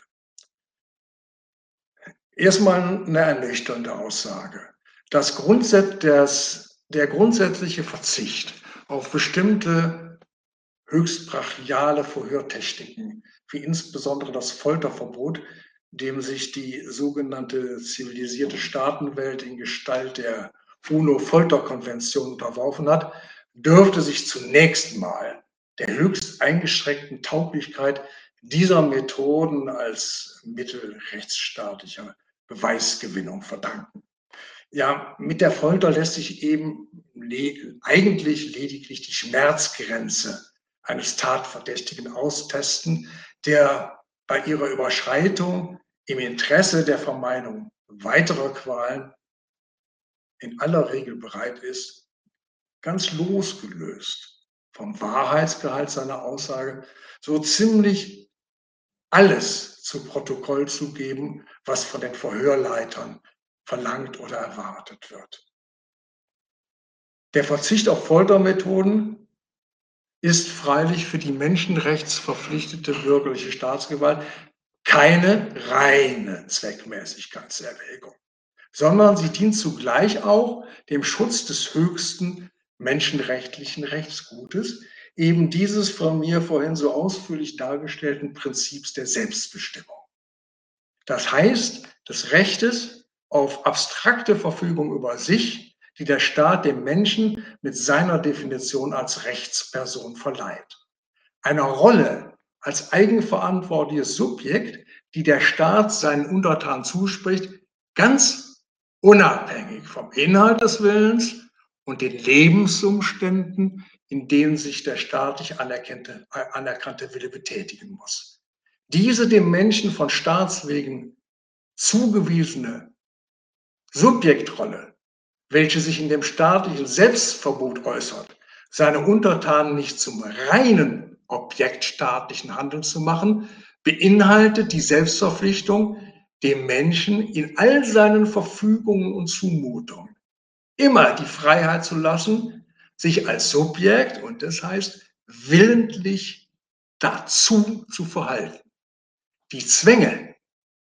B: Erstmal eine ernüchternde Aussage. Das Grundsatz, des, der grundsätzliche Verzicht auf bestimmte höchst brachiale Verhörtechniken, wie insbesondere das Folterverbot, dem sich die sogenannte zivilisierte Staatenwelt in Gestalt der UNO-Folterkonvention unterworfen hat, dürfte sich zunächst mal der höchst eingeschränkten Tauglichkeit dieser Methoden als Mittel rechtsstaatlicher Beweisgewinnung verdanken. Ja, mit der Folter lässt sich eben le eigentlich lediglich die Schmerzgrenze eines Tatverdächtigen austesten, der bei ihrer Überschreitung im Interesse der Vermeidung weiterer Qualen in aller Regel bereit ist, ganz losgelöst vom Wahrheitsgehalt seiner Aussage, so ziemlich alles zu Protokoll zu geben, was von den Verhörleitern verlangt oder erwartet wird. Der Verzicht auf Foltermethoden ist freilich für die menschenrechtsverpflichtete bürgerliche Staatsgewalt keine reine Zweckmäßigkeitserwägung sondern sie dient zugleich auch dem Schutz des höchsten menschenrechtlichen Rechtsgutes, eben dieses von mir vorhin so ausführlich dargestellten Prinzips der Selbstbestimmung. Das heißt, des Rechtes auf abstrakte Verfügung über sich, die der Staat dem Menschen mit seiner Definition als Rechtsperson verleiht. Einer Rolle als eigenverantwortliches Subjekt, die der Staat seinen Untertanen zuspricht, ganz unabhängig vom Inhalt des Willens und den Lebensumständen, in denen sich der staatlich anerkannte, anerkannte Wille betätigen muss. Diese dem Menschen von Staatswegen zugewiesene Subjektrolle, welche sich in dem staatlichen Selbstverbot äußert, seine Untertanen nicht zum reinen Objekt staatlichen Handelns zu machen, beinhaltet die Selbstverpflichtung, dem Menschen in all seinen Verfügungen und Zumutungen immer die Freiheit zu lassen, sich als Subjekt und das heißt willentlich dazu zu verhalten. Die Zwänge,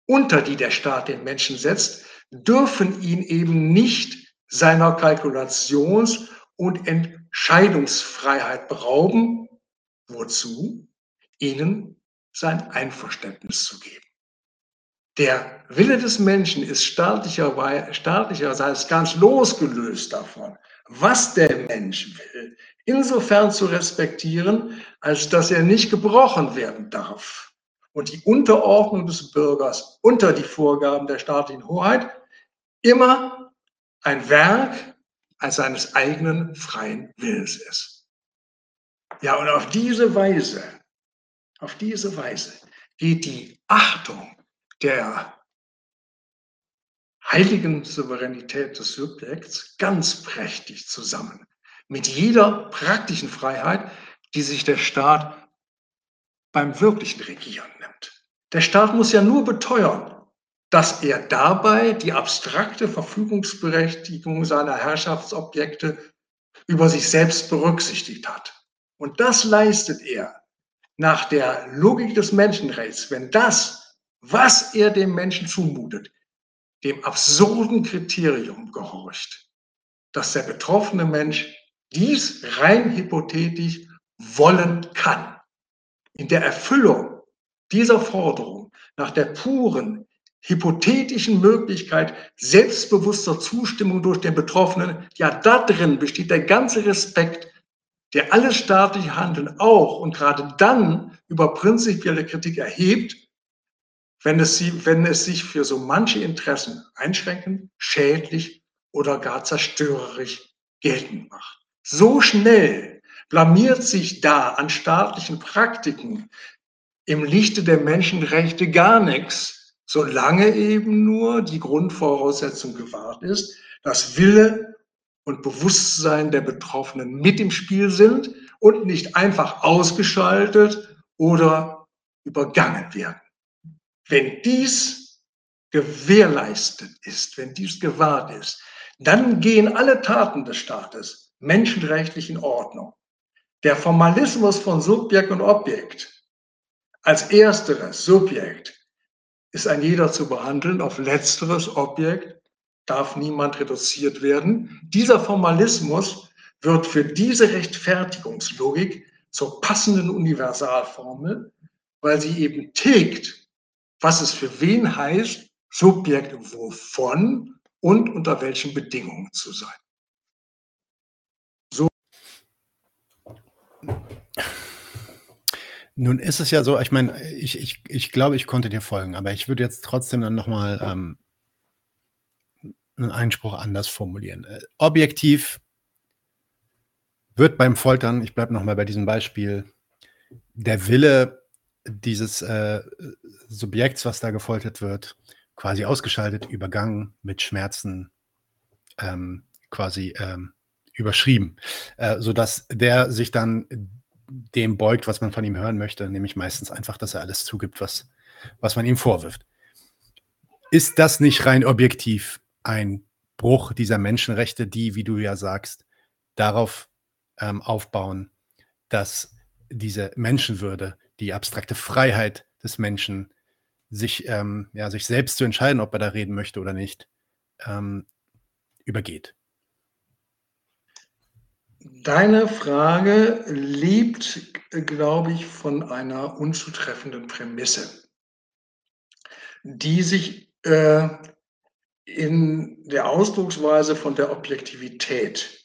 B: unter die der Staat den Menschen setzt, dürfen ihn eben nicht seiner Kalkulations- und Entscheidungsfreiheit berauben. Wozu? Ihnen sein Einverständnis zu geben. Der Wille des Menschen ist staatlicher, staatlicherseits ganz losgelöst davon, was der Mensch will, insofern zu respektieren, als dass er nicht gebrochen werden darf. Und die Unterordnung des Bürgers unter die Vorgaben der staatlichen Hoheit immer ein Werk seines eigenen freien Willens ist. Ja, und auf diese Weise, auf diese Weise geht die Achtung der heiligen Souveränität des Subjekts ganz prächtig zusammen. Mit jeder praktischen Freiheit, die sich der Staat beim wirklichen Regieren nimmt. Der Staat muss ja nur beteuern, dass er dabei die abstrakte Verfügungsberechtigung seiner Herrschaftsobjekte über sich selbst berücksichtigt hat. Und das leistet er nach der Logik des Menschenrechts, wenn das was er dem Menschen zumutet, dem absurden Kriterium gehorcht, dass der betroffene Mensch dies rein hypothetisch wollen kann. In der Erfüllung dieser Forderung nach der puren hypothetischen Möglichkeit selbstbewusster Zustimmung durch den Betroffenen, ja, da drin besteht der ganze Respekt, der alles staatliche Handeln auch und gerade dann über prinzipielle Kritik erhebt wenn es, sie, wenn es sich für so manche Interessen einschränkend, schädlich oder gar zerstörerisch geltend macht. So schnell blamiert sich da an staatlichen Praktiken im Lichte der Menschenrechte gar nichts, solange eben nur die Grundvoraussetzung gewahrt ist, dass Wille und Bewusstsein der Betroffenen mit im Spiel sind und nicht einfach ausgeschaltet oder übergangen werden. Wenn dies gewährleistet ist, wenn dies gewahrt ist, dann gehen alle Taten des Staates menschenrechtlich in Ordnung. Der Formalismus von Subjekt und Objekt als ersteres Subjekt ist ein jeder zu behandeln, auf letzteres Objekt darf niemand reduziert werden. Dieser Formalismus wird für diese Rechtfertigungslogik zur passenden Universalformel, weil sie eben tilgt was es für wen heißt, Subjekt wovon und unter welchen Bedingungen zu sein.
A: So. Nun ist es ja so, ich meine, ich, ich, ich glaube, ich konnte dir folgen, aber ich würde jetzt trotzdem dann nochmal ähm, einen Einspruch anders formulieren. Äh, objektiv wird beim Foltern, ich bleibe nochmal bei diesem Beispiel, der Wille dieses äh, Subjekts, was da gefoltert wird, quasi ausgeschaltet, übergangen, mit Schmerzen ähm, quasi ähm, überschrieben, äh, sodass der sich dann dem beugt, was man von ihm hören möchte, nämlich meistens einfach, dass er alles zugibt, was, was man ihm vorwirft. Ist das nicht rein objektiv ein Bruch dieser Menschenrechte, die, wie du ja sagst, darauf ähm, aufbauen, dass diese Menschenwürde die abstrakte Freiheit des Menschen, sich, ähm, ja, sich selbst zu entscheiden, ob er da reden möchte oder nicht, ähm, übergeht.
B: Deine Frage lebt, glaube ich, von einer unzutreffenden Prämisse, die sich äh, in der Ausdrucksweise von der Objektivität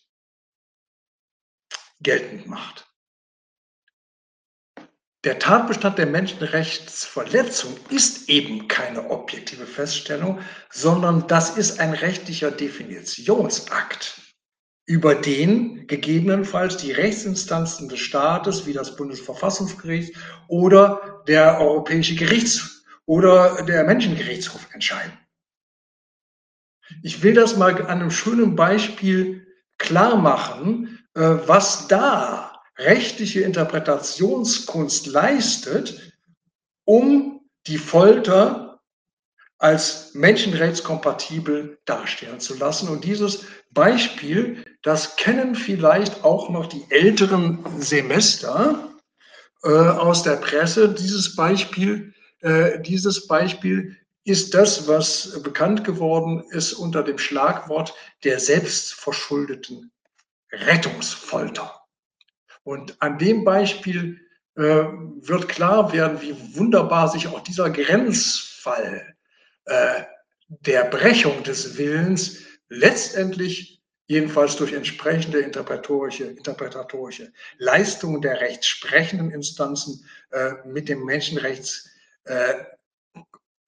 B: geltend macht. der Tatbestand der Menschenrechtsverletzung ist eben keine objektive Feststellung, sondern das ist ein rechtlicher Definitionsakt, über den gegebenenfalls die Rechtsinstanzen des Staates wie das Bundesverfassungsgericht oder der Europäische Gerichts- oder der Menschengerichtshof entscheiden. Ich will das mal an einem schönen Beispiel klar machen, äh, was da rechtliche Interpretationskunst leistet, um die Folter als menschenrechtskompatibel darstellen zu lassen. Und dieses Beispiel, das kennen vielleicht auch noch die älteren Semester äh, aus der Presse. Dieses Beispiel, äh, dieses Beispiel ist das, was bekannt geworden ist unter dem Schlagwort der selbstverschuldeten Rettungsfolter. Und an dem Beispiel äh, wird klar werden, wie wunderbar sich auch dieser Grenzfall äh, der Brechung des Willens letztendlich jedenfalls durch entsprechende interpretatorische, interpretatorische Leistungen der rechtssprechenden Instanzen äh, mit dem Menschenrechts äh,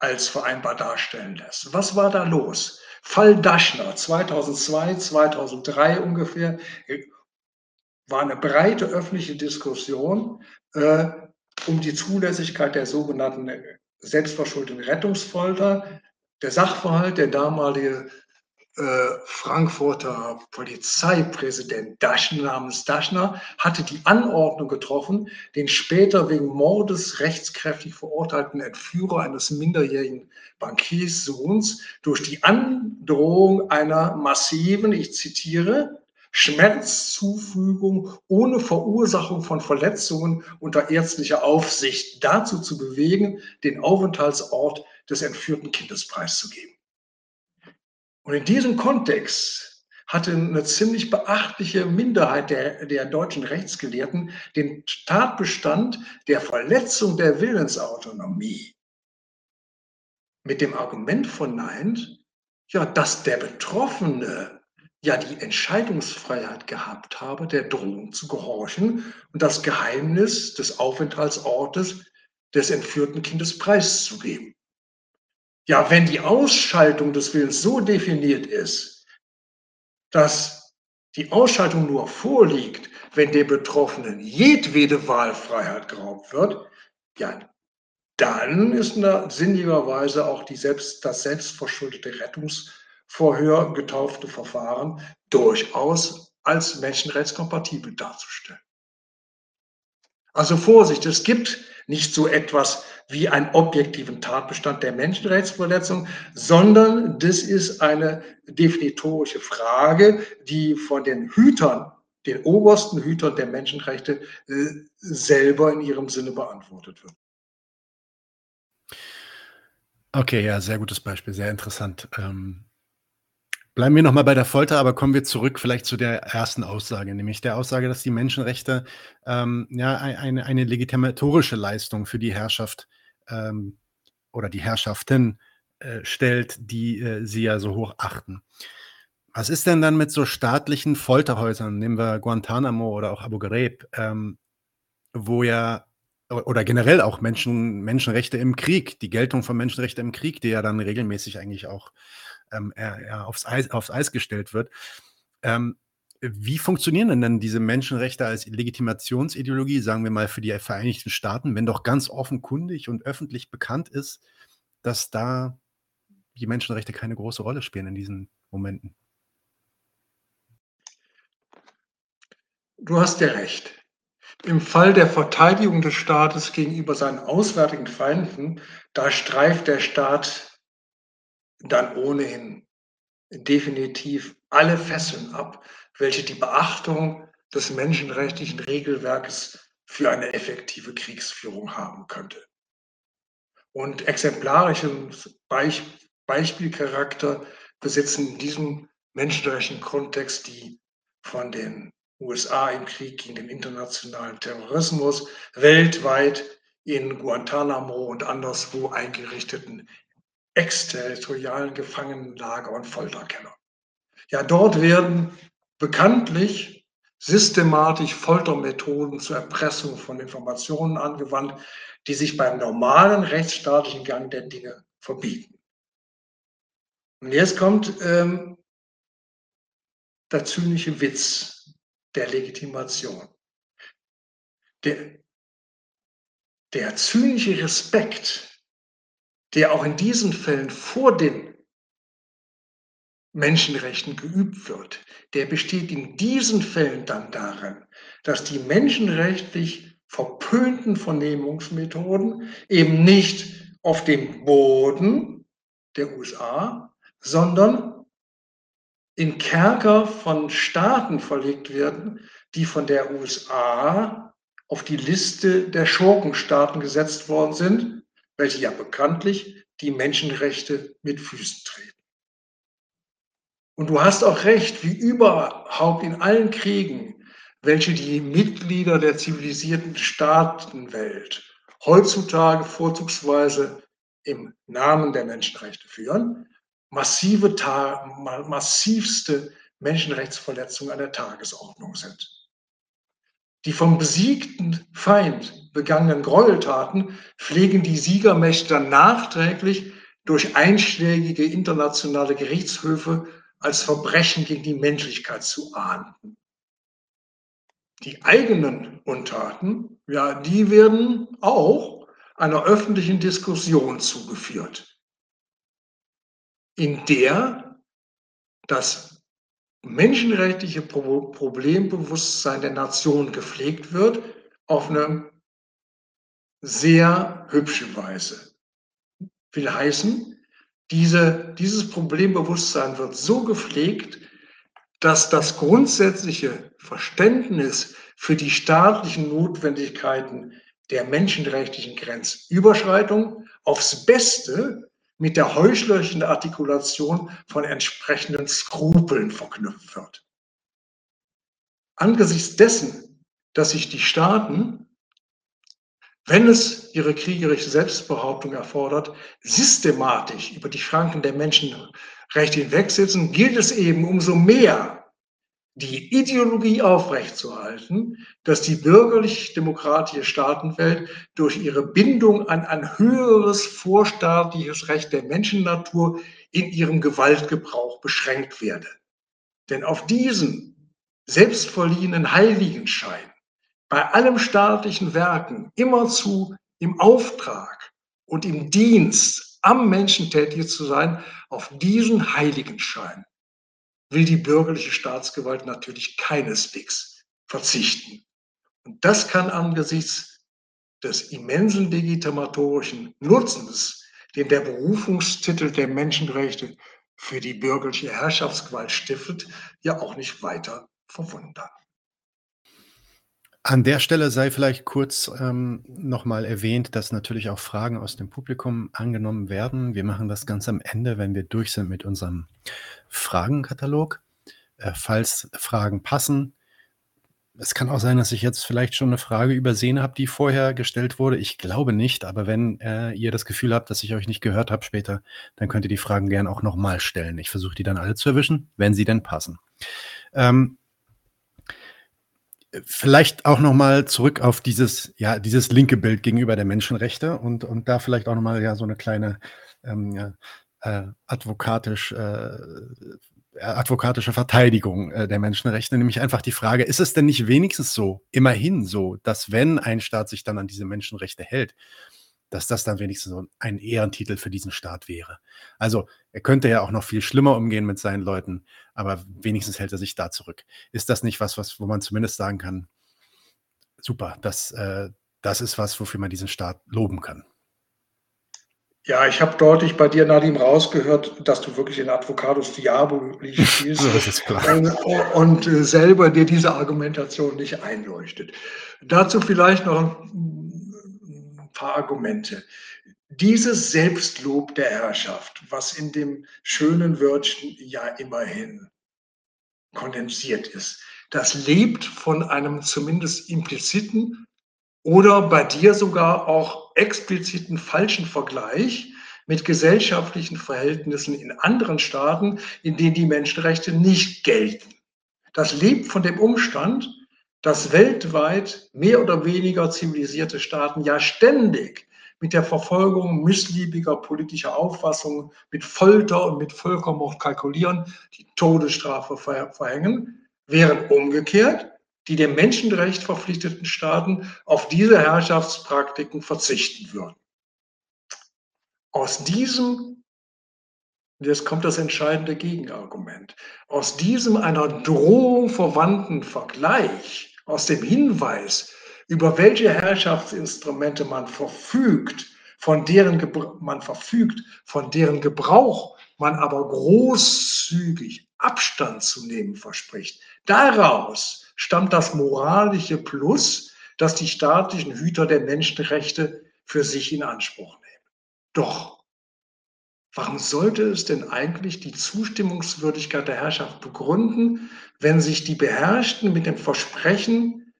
B: als vereinbar darstellen lässt. Was war da los? Fall Daschner 2002, 2003 ungefähr war eine breite öffentliche Diskussion äh, um die Zulässigkeit der sogenannten selbstverschuldeten Rettungsfolter. Der Sachverhalt, der damalige äh, Frankfurter Polizeipräsident Daschner, namens Daschner, hatte die Anordnung getroffen, den später wegen Mordes rechtskräftig verurteilten Entführer eines minderjährigen Bankierssohns durch die Androhung einer massiven, ich zitiere, Schmerzzufügung ohne Verursachung von Verletzungen unter ärztlicher Aufsicht dazu zu bewegen, den Aufenthaltsort des entführten Kindes preiszugeben. Und in diesem Kontext hatte eine ziemlich beachtliche Minderheit der, der deutschen Rechtsgelehrten den Tatbestand der Verletzung der Willensautonomie mit dem Argument verneint, ja, dass der Betroffene ja die Entscheidungsfreiheit gehabt habe, der Drohung zu gehorchen und das Geheimnis des Aufenthaltsortes des entführten Kindes preiszugeben. Ja, wenn die Ausschaltung des Willens so definiert ist, dass die Ausschaltung nur vorliegt, wenn der Betroffenen jedwede Wahlfreiheit geraubt wird, ja, dann ist sinnigerweise auch die selbst, das selbstverschuldete Rettungs- vorher getaufte Verfahren durchaus als menschenrechtskompatibel darzustellen. Also Vorsicht, es gibt nicht so etwas wie einen objektiven Tatbestand der Menschenrechtsverletzung, sondern das ist eine definitorische Frage, die von den Hütern, den obersten Hütern der Menschenrechte äh, selber in ihrem Sinne beantwortet wird.
A: Okay, ja, sehr gutes Beispiel, sehr interessant. Ähm, Bleiben wir nochmal bei der Folter, aber kommen wir zurück vielleicht zu der ersten Aussage, nämlich der Aussage, dass die Menschenrechte ähm, ja eine, eine legitimatorische Leistung für die Herrschaft ähm, oder die Herrschaften äh, stellt, die äh, sie ja so hoch achten. Was ist denn dann mit so staatlichen Folterhäusern, nehmen wir Guantanamo oder auch Abu Ghraib, ähm, wo ja oder generell auch Menschen, Menschenrechte im Krieg, die Geltung von Menschenrechten im Krieg, die ja dann regelmäßig eigentlich auch ähm, er, aufs, Eis, aufs Eis gestellt wird. Ähm, wie funktionieren denn dann diese Menschenrechte als Legitimationsideologie, sagen wir mal, für die Vereinigten Staaten, wenn doch ganz offenkundig und öffentlich bekannt ist, dass da die Menschenrechte keine große Rolle spielen in diesen Momenten?
B: Du hast ja recht. Im Fall der Verteidigung des Staates gegenüber seinen auswärtigen Feinden, da streift der Staat dann ohnehin definitiv alle Fesseln ab, welche die Beachtung des menschenrechtlichen Regelwerkes für eine effektive Kriegsführung haben könnte. Und exemplarischen Beispielcharakter besitzen in diesem menschenrechtlichen Kontext die von den USA im Krieg gegen den internationalen Terrorismus weltweit in Guantanamo und anderswo eingerichteten exterritorialen Gefangenenlager und Folterkeller. Ja, dort werden bekanntlich systematisch Foltermethoden zur Erpressung von Informationen angewandt, die sich beim normalen rechtsstaatlichen Gang der Dinge verbieten. Und jetzt kommt ähm, der zynische Witz der Legitimation. Der, der zynische Respekt, der auch in diesen Fällen vor den Menschenrechten geübt wird, der besteht in diesen Fällen dann darin, dass die menschenrechtlich verpönten Vernehmungsmethoden eben nicht auf dem Boden der USA, sondern in Kerker von Staaten verlegt werden, die von der USA auf die Liste der Schurkenstaaten gesetzt worden sind, welche ja bekanntlich die Menschenrechte mit Füßen treten. Und du hast auch recht, wie überhaupt in allen Kriegen, welche die Mitglieder der zivilisierten Staatenwelt heutzutage vorzugsweise im Namen der Menschenrechte führen, massive, massivste Menschenrechtsverletzungen an der Tagesordnung sind. Die vom besiegten Feind begangenen Gräueltaten pflegen die Siegermächte nachträglich durch einschlägige internationale Gerichtshöfe als Verbrechen gegen die Menschlichkeit zu ahnden. Die eigenen Untaten, ja, die werden auch einer öffentlichen Diskussion zugeführt, in der das menschenrechtliche Problembewusstsein der Nation gepflegt wird auf eine sehr hübsche Weise. Will heißen, diese, dieses Problembewusstsein wird so gepflegt, dass das grundsätzliche Verständnis für die staatlichen Notwendigkeiten der menschenrechtlichen Grenzüberschreitung aufs Beste mit der heuchlerischen Artikulation von entsprechenden Skrupeln verknüpft wird. Angesichts dessen, dass sich die Staaten wenn es ihre kriegerische Selbstbehauptung erfordert, systematisch über die Schranken der Menschenrechte hinwegsetzen, gilt es eben umso mehr, die Ideologie aufrechtzuerhalten, dass die bürgerlich-demokratische Staatenwelt durch ihre Bindung an ein höheres vorstaatliches Recht der Menschennatur in ihrem Gewaltgebrauch beschränkt werde. Denn auf diesen selbstverliehenen Heiligenschein bei allem staatlichen Werken immerzu im Auftrag und im Dienst am Menschen tätig zu sein, auf diesen Heiligenschein will die bürgerliche Staatsgewalt natürlich keineswegs verzichten. Und das kann angesichts des immensen legitimatorischen Nutzens, den der Berufungstitel der Menschenrechte für die bürgerliche Herrschaftsgewalt stiftet, ja auch nicht weiter verwundern.
A: An der Stelle sei vielleicht kurz ähm, nochmal erwähnt, dass natürlich auch Fragen aus dem Publikum angenommen werden. Wir machen das ganz am Ende, wenn wir durch sind mit unserem Fragenkatalog. Äh, falls Fragen passen, es kann auch sein, dass ich jetzt vielleicht schon eine Frage übersehen habe, die vorher gestellt wurde. Ich glaube nicht, aber wenn äh, ihr das Gefühl habt, dass ich euch nicht gehört habe später, dann könnt ihr die Fragen gerne auch nochmal stellen. Ich versuche die dann alle zu erwischen, wenn sie denn passen. Ähm, Vielleicht auch nochmal zurück auf dieses, ja, dieses linke Bild gegenüber der Menschenrechte und, und da vielleicht auch nochmal ja so eine kleine ähm, äh, advokatisch, äh, advokatische Verteidigung äh, der Menschenrechte, nämlich einfach die Frage, ist es denn nicht wenigstens so, immerhin so, dass wenn ein Staat sich dann an diese Menschenrechte hält, dass das dann wenigstens so ein Ehrentitel für diesen Staat wäre. Also er könnte ja auch noch viel schlimmer umgehen mit seinen Leuten, aber wenigstens hält er sich da zurück. Ist das nicht was, was wo man zumindest sagen kann, super, das, äh, das ist was, wofür man diesen Staat loben kann?
B: Ja, ich habe deutlich bei dir, Nadim, rausgehört, dass du wirklich den Advocatus Diaboli spielst so ist klar. und, und, äh, selber dir diese Argumentation nicht einleuchtet. Dazu vielleicht noch paar Argumente. Dieses Selbstlob der Herrschaft, was in dem schönen Wörtchen ja immerhin kondensiert ist, das lebt von einem zumindest impliziten oder bei dir sogar auch expliziten falschen Vergleich mit gesellschaftlichen Verhältnissen in anderen Staaten, in denen die Menschenrechte nicht gelten. Das lebt von dem Umstand, dass weltweit mehr oder weniger zivilisierte Staaten ja ständig mit der Verfolgung missliebiger politischer Auffassungen, mit Folter und mit Völkermord kalkulieren, die Todesstrafe verhängen, während umgekehrt die dem Menschenrecht verpflichteten Staaten auf diese Herrschaftspraktiken verzichten würden. Aus diesem, jetzt kommt das entscheidende Gegenargument, aus diesem einer Drohung verwandten Vergleich, aus dem Hinweis, über welche Herrschaftsinstrumente man verfügt, von deren man verfügt, von deren Gebrauch man aber großzügig Abstand zu nehmen verspricht. Daraus stammt das moralische Plus, das die staatlichen Hüter der Menschenrechte für sich in Anspruch nehmen. Doch, warum sollte es denn eigentlich die Zustimmungswürdigkeit der Herrschaft begründen, wenn sich die Beherrschten mit dem Versprechen,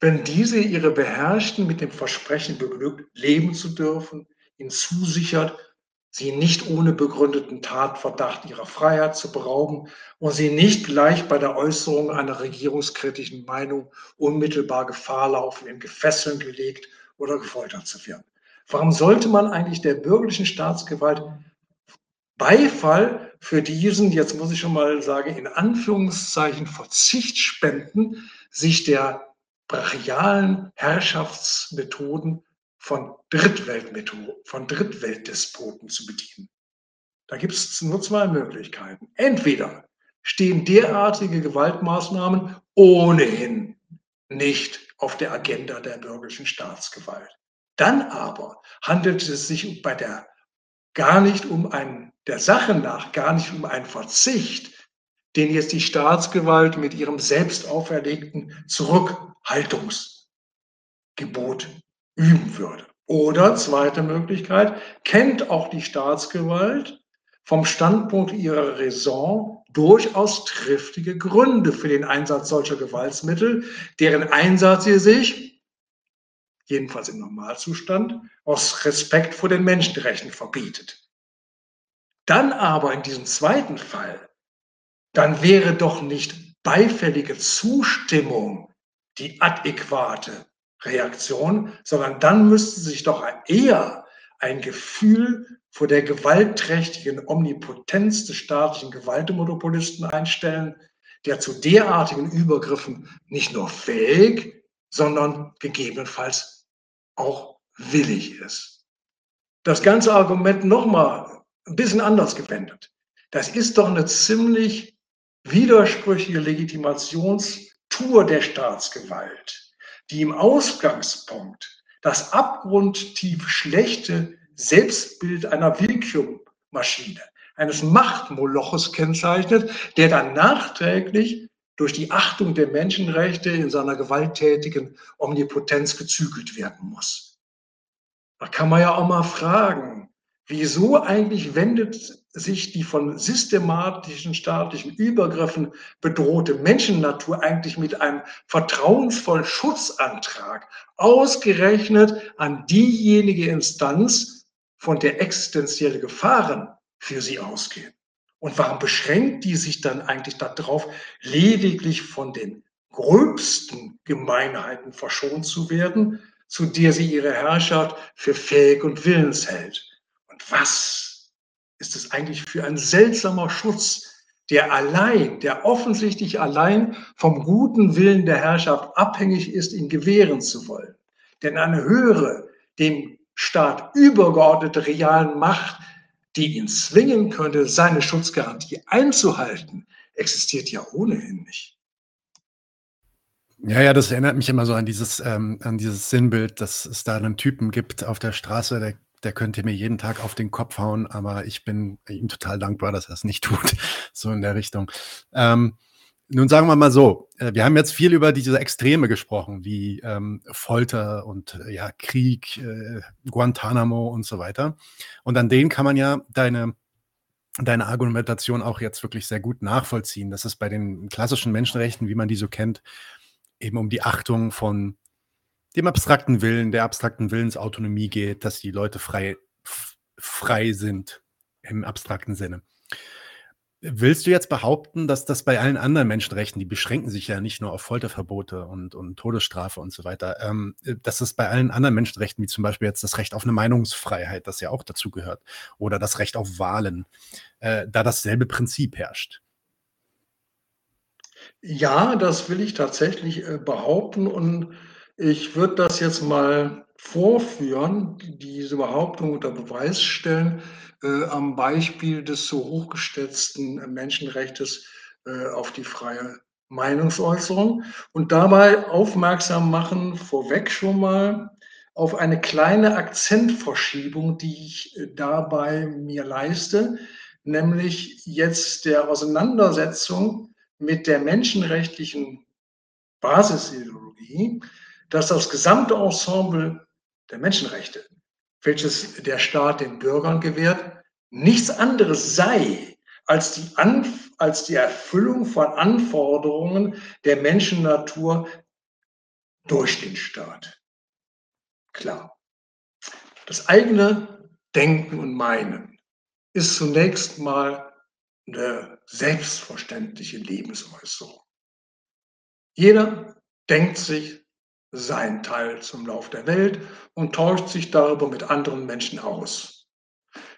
B: wenn diese ihre Beherrschten mit dem Versprechen beglückt, leben zu dürfen, ihnen zusichert, sie nicht ohne begründeten Tatverdacht ihrer Freiheit zu berauben und sie nicht gleich bei der Äußerung einer regierungskritischen Meinung unmittelbar Gefahr laufen, in Gefesseln gelegt oder gefoltert zu werden. Warum sollte man eigentlich der bürgerlichen Staatsgewalt Beifall für diesen, jetzt muss ich schon mal sagen, in Anführungszeichen Verzicht spenden, sich der brachialen Herrschaftsmethoden von von Drittweltdespoten zu bedienen. Da gibt es nur zwei Möglichkeiten. Entweder stehen derartige Gewaltmaßnahmen ohnehin nicht auf der Agenda der bürgerlichen Staatsgewalt. Dann aber handelt es sich bei der gar nicht um einen, der Sache nach, gar nicht um einen Verzicht, den jetzt die Staatsgewalt mit ihrem selbst auferlegten Zurückhaltungsgebot üben würde. Oder zweite Möglichkeit, kennt auch die Staatsgewalt vom Standpunkt ihrer Raison durchaus triftige Gründe für den Einsatz solcher Gewaltsmittel, deren Einsatz sie sich, jedenfalls im Normalzustand, aus Respekt vor den Menschenrechten verbietet. Dann aber in diesem zweiten Fall, dann wäre doch nicht beifällige Zustimmung die adäquate Reaktion, sondern dann müsste sich doch eher ein Gefühl vor der gewaltträchtigen Omnipotenz des staatlichen Gewaltmonopolisten einstellen, der zu derartigen Übergriffen nicht nur fähig, sondern gegebenenfalls auch willig ist. Das ganze Argument nochmal ein bisschen anders gewendet. Das ist doch eine ziemlich widersprüchliche Legitimationstour der Staatsgewalt die im Ausgangspunkt das abgrundtief schlechte Selbstbild einer Willkürmaschine, eines Machtmoloches kennzeichnet, der dann nachträglich durch die Achtung der Menschenrechte in seiner gewalttätigen Omnipotenz gezügelt werden muss. Da kann man ja auch mal fragen, wieso eigentlich wendet sich die von systematischen staatlichen Übergriffen bedrohte Menschennatur eigentlich mit einem vertrauensvollen Schutzantrag ausgerechnet an diejenige Instanz, von der existenzielle Gefahren für sie ausgehen. Und warum beschränkt die sich dann eigentlich darauf, lediglich von den gröbsten Gemeinheiten verschont zu werden, zu der sie ihre Herrschaft für fähig und willens hält? Und was ist es eigentlich für ein seltsamer Schutz, der allein, der offensichtlich allein vom guten Willen der Herrschaft abhängig ist, ihn gewähren zu wollen. Denn eine höhere, dem Staat übergeordnete realen Macht, die ihn zwingen könnte, seine Schutzgarantie einzuhalten, existiert ja ohnehin nicht.
A: Ja, ja, das erinnert mich immer so an dieses, ähm, an dieses Sinnbild, dass es da einen Typen gibt auf der Straße, der der könnte mir jeden Tag auf den Kopf hauen, aber ich bin ihm total dankbar, dass er es nicht tut. So in der Richtung. Ähm, nun sagen wir mal so, äh, wir haben jetzt viel über diese Extreme gesprochen, wie ähm, Folter und äh, ja, Krieg, äh, Guantanamo und so weiter. Und an denen kann man ja deine, deine Argumentation auch jetzt wirklich sehr gut nachvollziehen. Das ist bei den klassischen Menschenrechten, wie man die so kennt, eben um die Achtung von dem abstrakten Willen, der abstrakten Willensautonomie geht, dass die Leute frei, frei sind im abstrakten Sinne. Willst du jetzt behaupten, dass das bei allen anderen Menschenrechten, die beschränken sich ja nicht nur auf Folterverbote und, und Todesstrafe und so weiter, ähm, dass es bei allen anderen Menschenrechten, wie zum Beispiel jetzt das Recht auf eine Meinungsfreiheit, das ja auch dazu gehört, oder das Recht auf Wahlen, äh, da dasselbe Prinzip herrscht?
B: Ja, das will ich tatsächlich äh, behaupten und ich würde das jetzt mal vorführen, diese Behauptung unter Beweis stellen, äh, am Beispiel des so hochgeschätzten Menschenrechtes äh, auf die freie Meinungsäußerung. Und dabei aufmerksam machen, vorweg schon mal, auf eine kleine Akzentverschiebung, die ich äh, dabei mir leiste, nämlich jetzt der Auseinandersetzung mit der menschenrechtlichen Basisideologie, dass das gesamte Ensemble der Menschenrechte welches der Staat den Bürgern gewährt, nichts anderes sei als die, Anf als die Erfüllung von Anforderungen der Menschennatur durch den Staat. Klar. Das eigene Denken und Meinen ist zunächst mal eine selbstverständliche Lebensäußerung. Jeder denkt sich sein Teil zum Lauf der Welt und tauscht sich darüber mit anderen Menschen aus.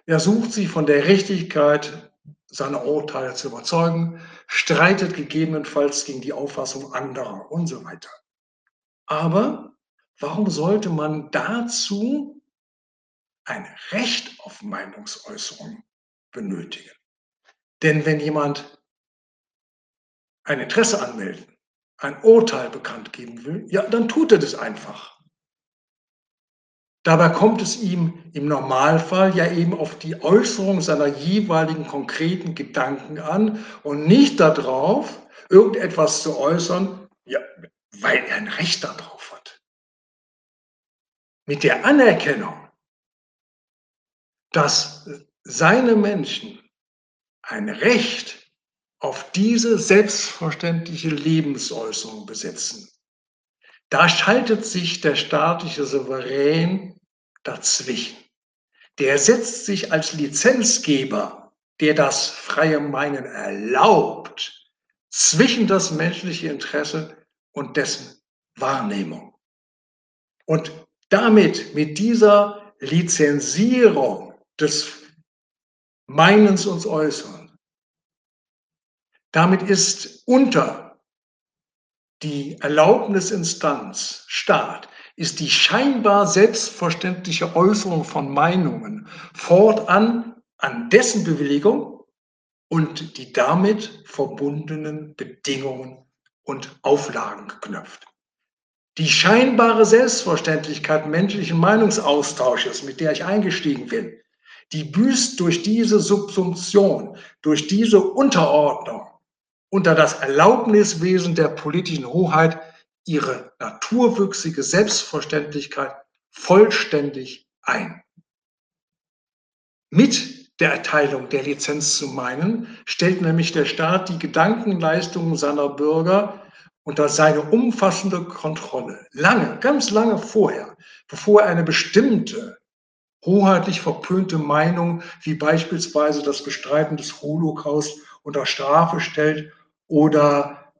B: Er sucht sich von der Richtigkeit seiner Urteile zu überzeugen, streitet gegebenenfalls gegen die Auffassung anderer und so weiter. Aber warum sollte man dazu ein Recht auf Meinungsäußerung benötigen? Denn wenn jemand ein Interesse anmelden ein Urteil bekannt geben will, ja, dann tut er das einfach. Dabei kommt es ihm im Normalfall ja eben auf die Äußerung seiner jeweiligen konkreten Gedanken an und nicht darauf, irgendetwas zu äußern, ja, weil er ein Recht darauf hat. Mit der Anerkennung, dass seine Menschen ein Recht auf diese selbstverständliche Lebensäußerung besetzen. Da schaltet sich der staatliche Souverän dazwischen. Der setzt sich als Lizenzgeber, der das freie Meinen erlaubt, zwischen das menschliche Interesse und dessen Wahrnehmung. Und damit, mit dieser Lizenzierung des Meinens und Äußerns, damit ist unter die Erlaubnisinstanz Staat ist die scheinbar selbstverständliche Äußerung von Meinungen fortan an dessen Bewilligung und die damit verbundenen Bedingungen und Auflagen geknöpft. Die scheinbare Selbstverständlichkeit menschlichen Meinungsaustausches, mit der ich eingestiegen bin, die büßt durch diese Subsumption, durch diese Unterordnung unter das Erlaubniswesen der politischen Hoheit ihre naturwüchsige Selbstverständlichkeit vollständig ein. Mit der Erteilung der Lizenz zu meinen, stellt nämlich der Staat die Gedankenleistungen seiner Bürger unter seine umfassende Kontrolle. Lange, ganz lange vorher, bevor er eine bestimmte hoheitlich verpönte Meinung, wie beispielsweise das Bestreiten des Holocaust unter Strafe stellt oder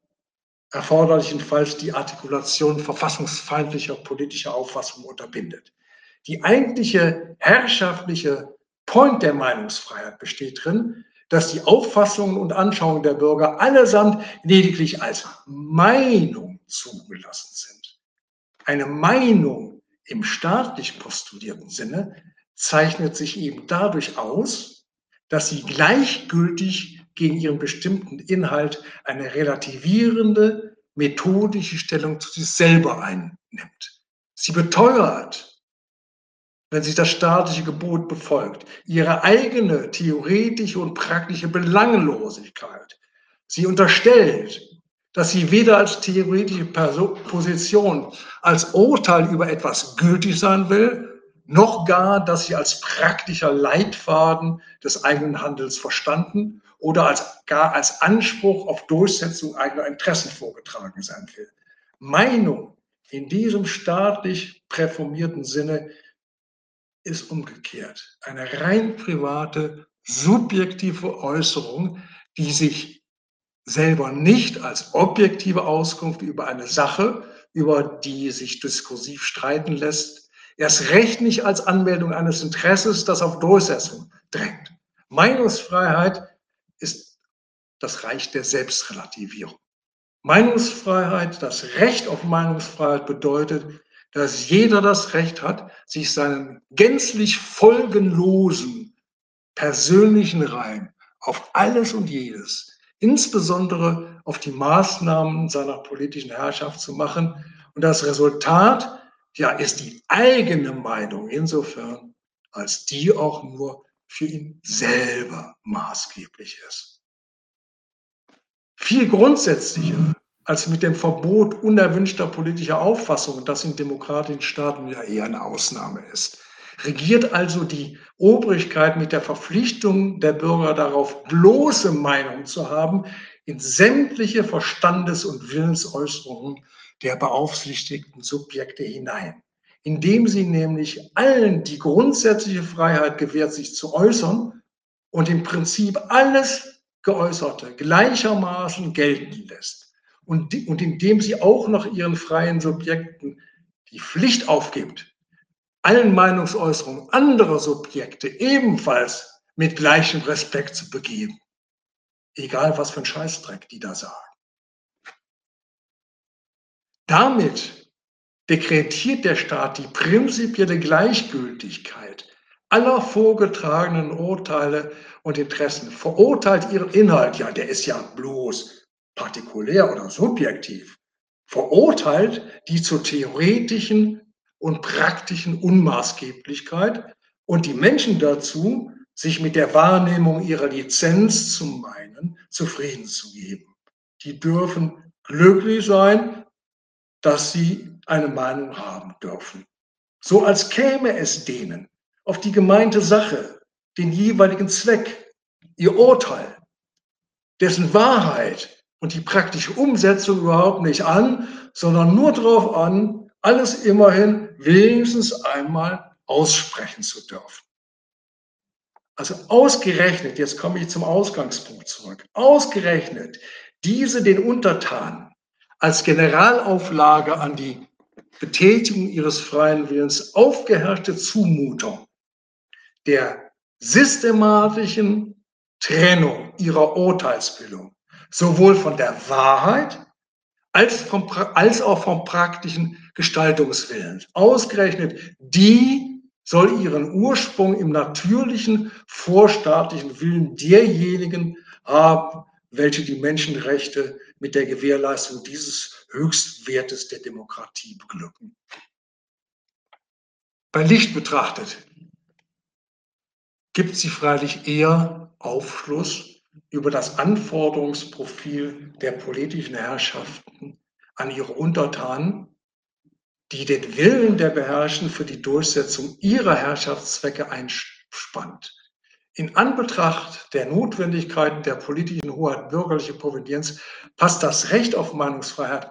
B: erforderlichenfalls die Artikulation verfassungsfeindlicher politischer Auffassungen unterbindet. Die eigentliche herrschaftliche Point der Meinungsfreiheit besteht darin, dass die Auffassungen und Anschauungen der Bürger allesamt lediglich als Meinung zugelassen sind. Eine Meinung im staatlich postulierten Sinne zeichnet sich eben dadurch aus, dass sie gleichgültig gegen ihren bestimmten Inhalt eine relativierende, methodische Stellung zu sich selber einnimmt. Sie beteuert, wenn sie das staatliche Gebot befolgt, ihre eigene theoretische und praktische Belanglosigkeit. Sie unterstellt, dass sie weder als theoretische Position, als Urteil über etwas gültig sein will, noch gar, dass sie als praktischer Leitfaden des eigenen Handels verstanden oder als, gar als Anspruch auf Durchsetzung eigener Interessen vorgetragen sein will. Meinung in diesem staatlich präformierten Sinne ist umgekehrt. Eine rein private, subjektive Äußerung, die sich selber nicht als objektive Auskunft über eine Sache, über die sich diskursiv streiten lässt, erst recht nicht als Anmeldung eines Interesses, das auf Durchsetzung drängt. Meinungsfreiheit ist das Reich der Selbstrelativierung. Meinungsfreiheit, das Recht auf Meinungsfreiheit bedeutet, dass jeder das Recht hat, sich seinen gänzlich folgenlosen persönlichen Reim auf alles und jedes, insbesondere auf die Maßnahmen seiner politischen Herrschaft zu machen. Und das Resultat, ja, ist die eigene Meinung insofern, als die auch nur für ihn selber maßgeblich ist. Viel grundsätzlicher als mit dem Verbot unerwünschter politischer Auffassungen, das in demokratischen Staaten ja eher eine Ausnahme ist. Regiert also die Obrigkeit mit der Verpflichtung der Bürger darauf, bloße Meinung zu haben in sämtliche Verstandes- und Willensäußerungen der beaufsichtigten Subjekte hinein, indem sie nämlich allen die grundsätzliche Freiheit gewährt, sich zu äußern und im Prinzip alles Geäußerte gleichermaßen gelten lässt und, die, und indem sie auch noch ihren freien Subjekten die Pflicht aufgibt, allen Meinungsäußerungen anderer Subjekte ebenfalls mit gleichem Respekt zu begeben. Egal was für ein Scheißdreck die da sagen. Damit dekretiert der Staat die prinzipielle Gleichgültigkeit aller vorgetragenen Urteile und Interessen, verurteilt ihren Inhalt, ja, der ist ja bloß partikulär oder subjektiv, verurteilt die zur theoretischen und praktischen Unmaßgeblichkeit und die Menschen dazu, sich mit der Wahrnehmung ihrer Lizenz zu meinen, zufrieden zu geben. Die dürfen glücklich sein, dass sie eine Meinung haben dürfen. So als käme es denen auf die gemeinte Sache, den jeweiligen Zweck, ihr Urteil, dessen Wahrheit und die praktische Umsetzung überhaupt nicht an, sondern nur darauf an, alles immerhin wenigstens einmal aussprechen zu dürfen. Also ausgerechnet, jetzt komme ich zum Ausgangspunkt zurück, ausgerechnet diese den Untertanen als Generalauflage an die Betätigung ihres freien Willens aufgeherrschte Zumutung der systematischen Trennung ihrer Urteilsbildung sowohl von der Wahrheit als, vom, als auch vom praktischen Gestaltungswillen. Ausgerechnet die soll ihren Ursprung im natürlichen vorstaatlichen Willen derjenigen haben, welche die Menschenrechte mit der Gewährleistung dieses Höchstwertes der Demokratie beglücken. Bei Licht betrachtet gibt sie freilich eher Aufschluss über das Anforderungsprofil der politischen Herrschaften an ihre Untertanen, die den Willen der Beherrschen für die Durchsetzung ihrer Herrschaftszwecke einspannt. In Anbetracht der Notwendigkeiten der politischen Hoheit bürgerliche Provenienz passt das Recht auf Meinungsfreiheit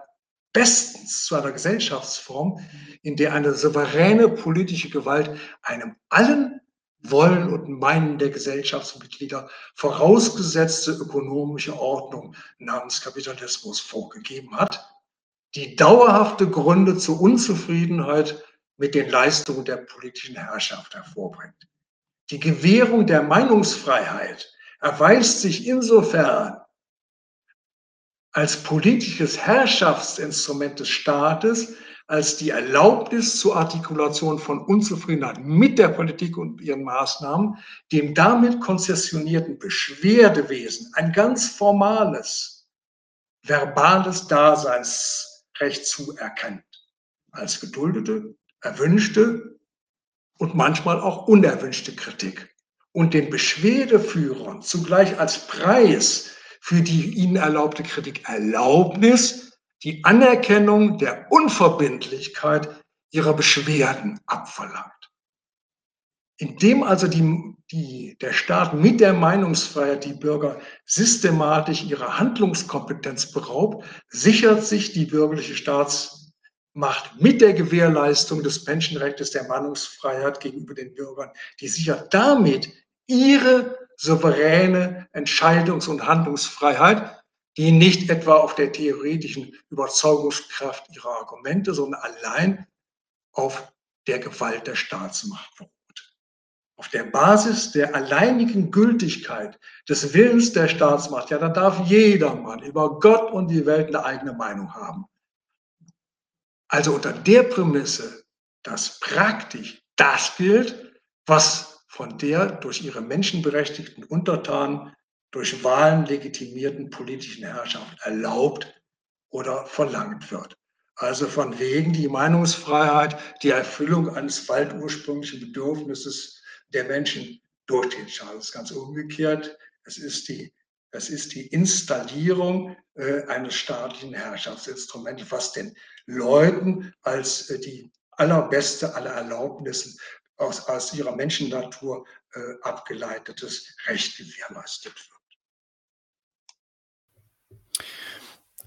B: bestens zu einer Gesellschaftsform, in der eine souveräne politische Gewalt einem allen wollen und Meinen der Gesellschaftsmitglieder vorausgesetzte ökonomische Ordnung namens Kapitalismus vorgegeben hat, die dauerhafte Gründe zur Unzufriedenheit mit den Leistungen der politischen Herrschaft hervorbringt. Die Gewährung der Meinungsfreiheit erweist sich insofern als politisches Herrschaftsinstrument des Staates, als die Erlaubnis zur Artikulation von Unzufriedenheit mit der Politik und ihren Maßnahmen dem damit konzessionierten Beschwerdewesen ein ganz formales, verbales Daseinsrecht zuerkennt, als geduldete, erwünschte und manchmal auch unerwünschte Kritik und den Beschwerdeführern zugleich als Preis für die ihnen erlaubte Kritik Erlaubnis die Anerkennung der Unverbindlichkeit ihrer Beschwerden abverlangt. Indem also die, die, der Staat mit der Meinungsfreiheit die Bürger systematisch ihrer Handlungskompetenz beraubt, sichert sich die bürgerliche Staatsmacht mit der Gewährleistung des Menschenrechts der Meinungsfreiheit gegenüber den Bürgern, die sichert damit ihre souveräne Entscheidungs- und Handlungsfreiheit, die nicht etwa auf der theoretischen Überzeugungskraft ihrer Argumente, sondern allein auf der Gewalt der Staatsmacht beruht. Auf der Basis der alleinigen Gültigkeit des Willens der Staatsmacht, ja, da darf jedermann über Gott und die Welt eine eigene Meinung haben. Also unter der Prämisse, dass praktisch das gilt, was von der durch ihre menschenberechtigten Untertanen durch Wahlen legitimierten politischen Herrschaft erlaubt oder verlangt wird. Also von wegen die Meinungsfreiheit, die Erfüllung eines waldursprünglichen Bedürfnisses der Menschen durch den Staat. Das ist ganz umgekehrt. Es ist die, es ist die Installierung äh, eines staatlichen Herrschaftsinstruments, was den Leuten als äh, die allerbeste aller Erlaubnissen aus, aus ihrer Menschennatur äh, abgeleitetes Recht gewährleistet wird.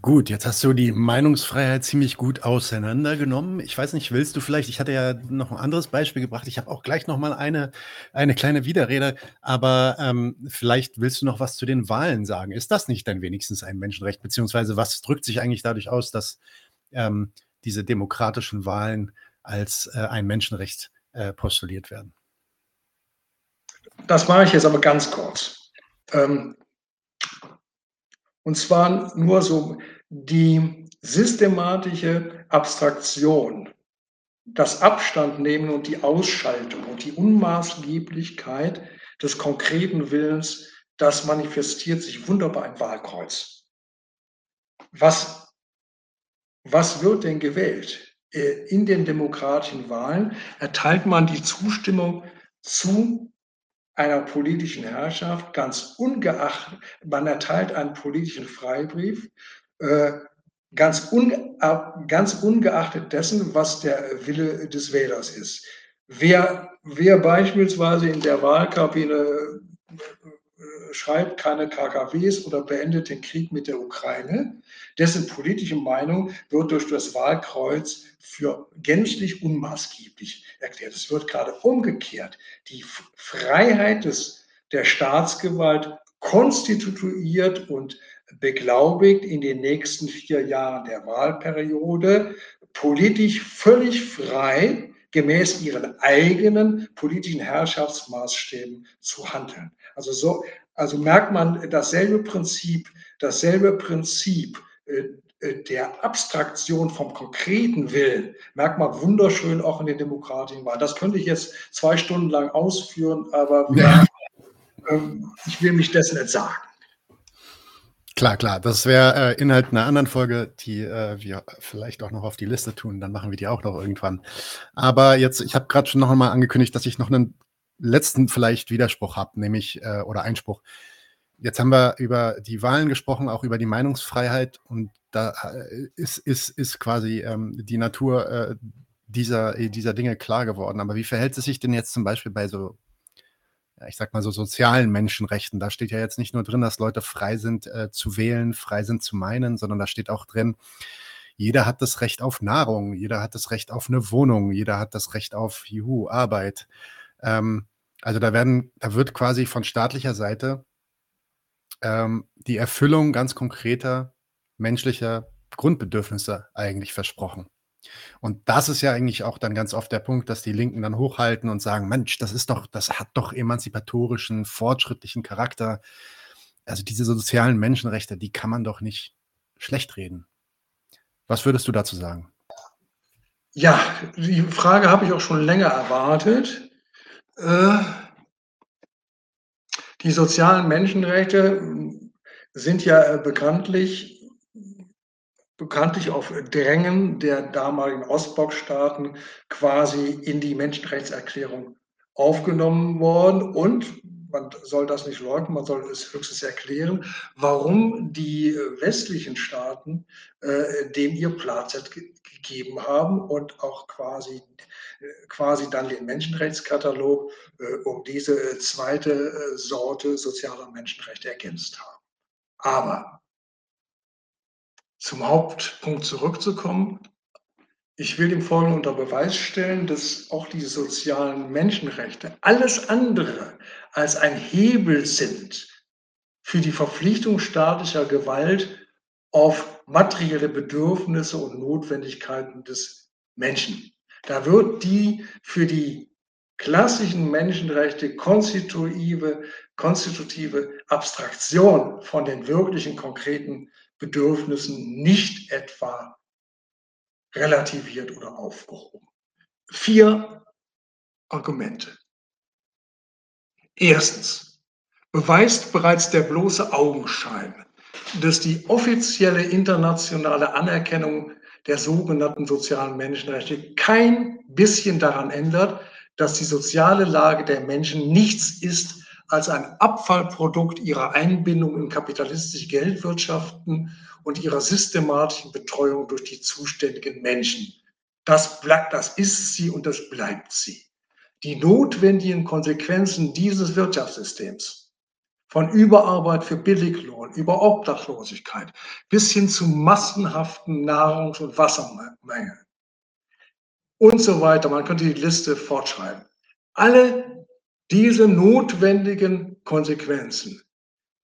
A: Gut, jetzt hast du die Meinungsfreiheit ziemlich gut auseinandergenommen. Ich weiß nicht, willst du vielleicht, ich hatte ja noch ein anderes Beispiel gebracht, ich habe auch gleich noch mal eine, eine kleine Widerrede, aber ähm, vielleicht willst du noch was zu den Wahlen sagen. Ist das nicht dann wenigstens ein Menschenrecht, beziehungsweise was drückt sich eigentlich dadurch aus, dass ähm, diese demokratischen Wahlen als äh, ein Menschenrecht äh, postuliert werden?
B: Das mache ich jetzt aber ganz kurz. Ähm, und zwar nur so die systematische Abstraktion, das Abstandnehmen und die Ausschaltung und die Unmaßgeblichkeit des konkreten Willens, das manifestiert sich wunderbar im Wahlkreuz. Was, was wird denn gewählt? Äh, in den demokratischen Wahlen erteilt man die Zustimmung zu einer politischen Herrschaft, ganz ungeachtet, man erteilt einen politischen Freibrief, äh, ganz, un, ganz ungeachtet dessen, was der Wille des Wählers ist. Wer, wer beispielsweise in der Wahlkabine schreibt keine KKWs oder beendet den Krieg mit der Ukraine. Dessen politische Meinung wird durch das Wahlkreuz für gänzlich unmaßgeblich erklärt. Es wird gerade umgekehrt. Die Freiheit des, der Staatsgewalt konstituiert und beglaubigt in den nächsten vier Jahren der Wahlperiode politisch völlig frei gemäß ihren eigenen politischen Herrschaftsmaßstäben zu handeln. Also so, also merkt man dasselbe Prinzip, dasselbe Prinzip äh, äh, der Abstraktion vom konkreten Willen, merkt man wunderschön auch in den demokratischen Wahlen. Das könnte ich jetzt zwei Stunden lang ausführen, aber ja. ähm, ich will mich dessen entsagen.
A: Klar, klar. Das wäre äh, Inhalt einer anderen Folge, die äh, wir vielleicht auch noch auf die Liste tun. Dann machen wir die auch noch irgendwann. Aber jetzt, ich habe gerade schon noch einmal angekündigt, dass ich noch einen letzten vielleicht Widerspruch habe, nämlich äh, oder Einspruch. Jetzt haben wir über die Wahlen gesprochen, auch über die Meinungsfreiheit und da äh, ist, ist, ist quasi ähm, die Natur äh, dieser, dieser Dinge klar geworden. Aber wie verhält es sich denn jetzt zum Beispiel bei so, ich sag mal so sozialen Menschenrechten? Da steht ja jetzt nicht nur drin, dass Leute frei sind äh, zu wählen, frei sind zu meinen, sondern da steht auch drin, jeder hat das Recht auf Nahrung, jeder hat das Recht auf eine Wohnung, jeder hat das Recht auf Juhu, Arbeit. Ähm, also da werden, da wird quasi von staatlicher Seite ähm, die Erfüllung ganz konkreter menschlicher Grundbedürfnisse eigentlich versprochen. Und das ist ja eigentlich auch dann ganz oft der Punkt, dass die Linken dann hochhalten und sagen, Mensch, das ist doch, das hat doch emanzipatorischen, fortschrittlichen Charakter. Also diese sozialen Menschenrechte, die kann man doch nicht schlecht reden. Was würdest du dazu sagen?
B: Ja, die Frage habe ich auch schon länger erwartet. Äh, die sozialen Menschenrechte sind ja bekanntlich, bekanntlich auf Drängen der damaligen Ostblockstaaten quasi in die Menschenrechtserklärung aufgenommen worden und man soll das nicht leugnen, man soll es höchstens erklären, warum die westlichen Staaten äh, dem ihr Platz gegeben haben und auch quasi, äh, quasi dann den Menschenrechtskatalog äh, um diese äh, zweite äh, Sorte sozialer Menschenrechte ergänzt haben. Aber zum Hauptpunkt zurückzukommen, Ich will dem Folgenden unter Beweis stellen, dass auch die sozialen Menschenrechte alles andere als ein Hebel sind für die Verpflichtung staatlicher Gewalt auf materielle Bedürfnisse und Notwendigkeiten des Menschen. Da wird die für die klassischen Menschenrechte konstitutive, konstitutive Abstraktion von den wirklichen konkreten Bedürfnissen nicht etwa relativiert oder aufgehoben. Vier Argumente. Erstens beweist bereits der bloße Augenschein, dass die offizielle internationale Anerkennung der sogenannten sozialen Menschenrechte kein bisschen daran ändert, dass die soziale Lage der Menschen nichts ist als ein Abfallprodukt ihrer Einbindung in kapitalistische Geldwirtschaften und ihrer systematischen Betreuung durch die zuständigen Menschen. Das, das ist sie und das bleibt sie. Die notwendigen Konsequenzen dieses Wirtschaftssystems, von Überarbeit für Billiglohn, über Obdachlosigkeit bis hin zu massenhaften Nahrungs- und Wassermängeln und so weiter. Man könnte die Liste fortschreiben. Alle diese notwendigen Konsequenzen,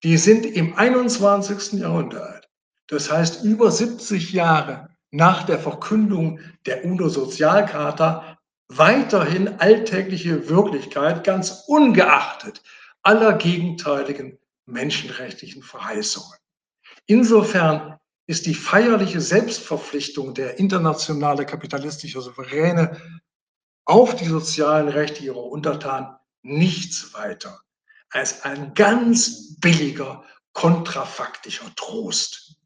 B: die sind im 21. Jahrhundert das heißt, über 70 Jahre nach der Verkündung der UNO-Sozialcharta weiterhin alltägliche Wirklichkeit, ganz ungeachtet aller gegenteiligen menschenrechtlichen Verheißungen. Insofern ist die feierliche Selbstverpflichtung der internationale kapitalistische Souveräne auf die sozialen Rechte ihrer Untertanen nichts weiter als ein ganz billiger kontrafaktischer Trost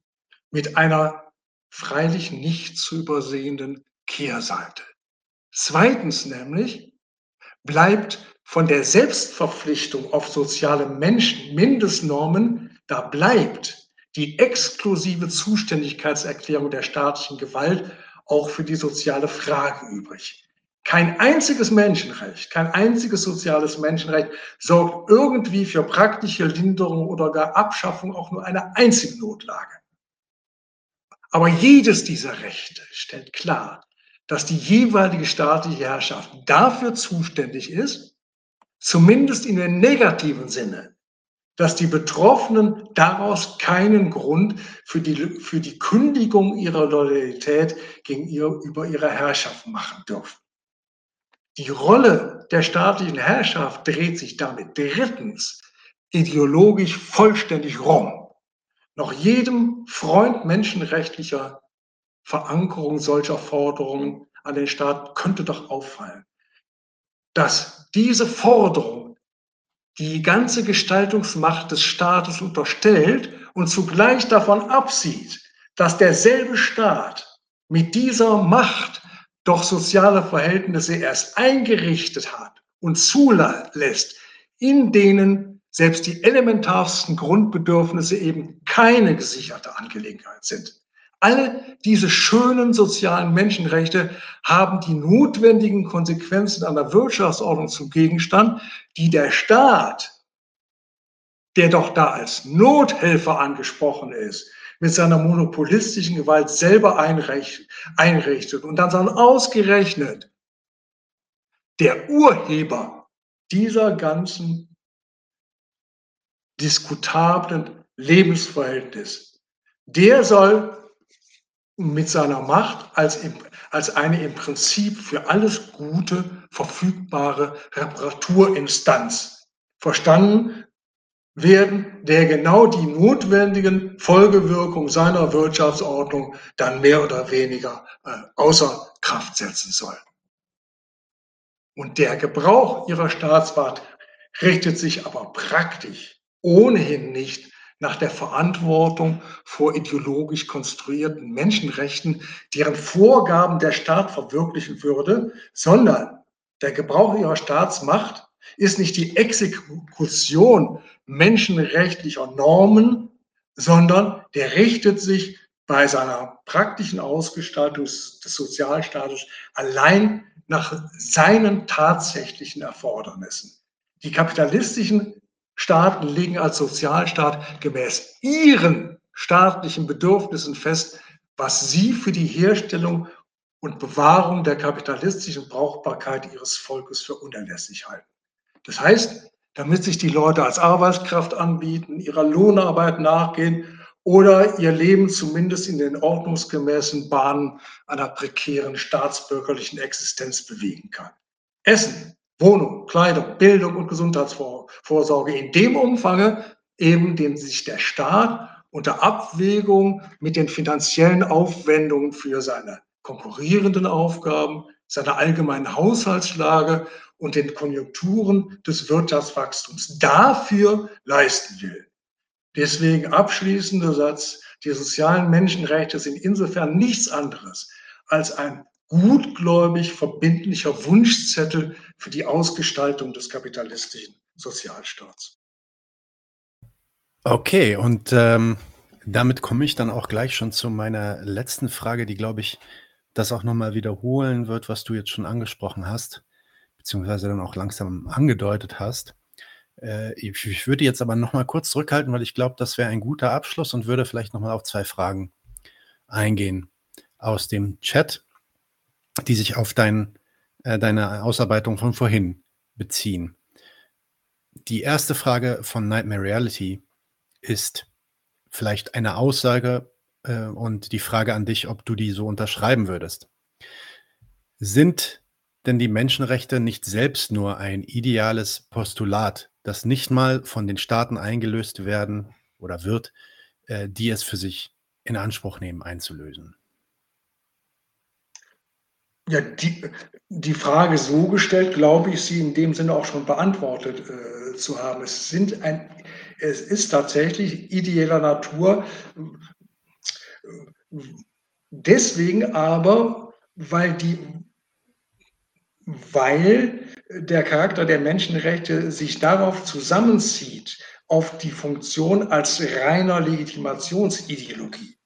B: mit einer freilich nicht zu übersehenden Kehrseite. Zweitens nämlich bleibt von der Selbstverpflichtung auf soziale Menschen Mindestnormen, da bleibt die exklusive Zuständigkeitserklärung der staatlichen Gewalt auch für die soziale Frage übrig. Kein einziges Menschenrecht, kein einziges soziales Menschenrecht sorgt irgendwie für praktische Linderung oder gar Abschaffung auch nur einer einzigen Notlage. Aber jedes dieser Rechte stellt klar, dass die jeweilige staatliche Herrschaft dafür zuständig ist, zumindest in dem negativen Sinne, dass die Betroffenen daraus keinen Grund für die, für die Kündigung ihrer Loyalität gegenüber ihrer Herrschaft machen dürfen. Die Rolle der staatlichen Herrschaft dreht sich damit drittens ideologisch vollständig rum. Noch jedem Freund menschenrechtlicher Verankerung solcher Forderungen an den Staat könnte doch auffallen, dass diese Forderung die ganze Gestaltungsmacht des Staates unterstellt und zugleich davon absieht, dass derselbe Staat mit dieser Macht doch soziale Verhältnisse erst eingerichtet hat und zulässt, in denen selbst die elementarsten Grundbedürfnisse eben keine gesicherte Angelegenheit sind. Alle diese schönen sozialen Menschenrechte haben die notwendigen Konsequenzen einer Wirtschaftsordnung zum Gegenstand, die der Staat, der doch da als Nothelfer angesprochen ist, mit seiner monopolistischen Gewalt selber einrichtet und dann sagen ausgerechnet der Urheber dieser ganzen diskutablen Lebensverhältnis. Der soll mit seiner Macht als, als eine im Prinzip für alles Gute verfügbare Reparaturinstanz verstanden werden, der genau die notwendigen Folgewirkungen seiner Wirtschaftsordnung dann mehr oder weniger äh, außer Kraft setzen soll. Und der Gebrauch ihrer Staatsmacht richtet sich aber praktisch ohnehin nicht nach der Verantwortung vor ideologisch konstruierten Menschenrechten, deren Vorgaben der Staat verwirklichen würde, sondern der Gebrauch ihrer Staatsmacht ist nicht die Exekution menschenrechtlicher Normen, sondern der richtet sich bei seiner praktischen Ausgestaltung des Sozialstaates allein nach seinen tatsächlichen Erfordernissen. Die kapitalistischen Staaten legen als Sozialstaat gemäß ihren staatlichen Bedürfnissen fest, was sie für die Herstellung und Bewahrung der kapitalistischen Brauchbarkeit ihres Volkes für unerlässlich halten. Das heißt, damit sich die Leute als Arbeitskraft anbieten, ihrer Lohnarbeit nachgehen oder ihr Leben zumindest in den ordnungsgemäßen Bahnen einer prekären staatsbürgerlichen Existenz bewegen kann. Essen, Wohnung, Kleidung, Bildung und Gesundheitsvorsorge in dem Umfange, eben dem sich der Staat unter Abwägung mit den finanziellen Aufwendungen für seine konkurrierenden Aufgaben, seine allgemeine Haushaltslage und den Konjunkturen des Wirtschaftswachstums dafür leisten will. Deswegen abschließender Satz, die sozialen Menschenrechte sind insofern nichts anderes als ein gutgläubig verbindlicher Wunschzettel für die Ausgestaltung des kapitalistischen Sozialstaats.
A: Okay, und ähm, damit komme ich dann auch gleich schon zu meiner letzten Frage, die, glaube ich, das auch nochmal wiederholen wird, was du jetzt schon angesprochen hast, beziehungsweise dann auch langsam angedeutet hast. Äh, ich, ich würde jetzt aber nochmal kurz zurückhalten, weil ich glaube, das wäre ein guter Abschluss und würde vielleicht nochmal auf zwei Fragen eingehen aus dem Chat, die sich auf dein, äh, deine Ausarbeitung von vorhin beziehen. Die erste Frage von Nightmare Reality ist vielleicht eine Aussage, äh, und die Frage an dich, ob du die so unterschreiben würdest. Sind denn die Menschenrechte nicht selbst nur ein ideales Postulat, das nicht mal von den Staaten eingelöst werden oder wird, äh, die es für sich in Anspruch nehmen, einzulösen?
B: Ja, die, die Frage so gestellt, glaube ich, sie in dem Sinne auch schon beantwortet äh, zu haben. Es, sind ein, es ist tatsächlich ideeller Natur, Deswegen aber, weil die, weil der Charakter der Menschenrechte sich darauf zusammenzieht, auf die Funktion als reiner Legitimationsideologie.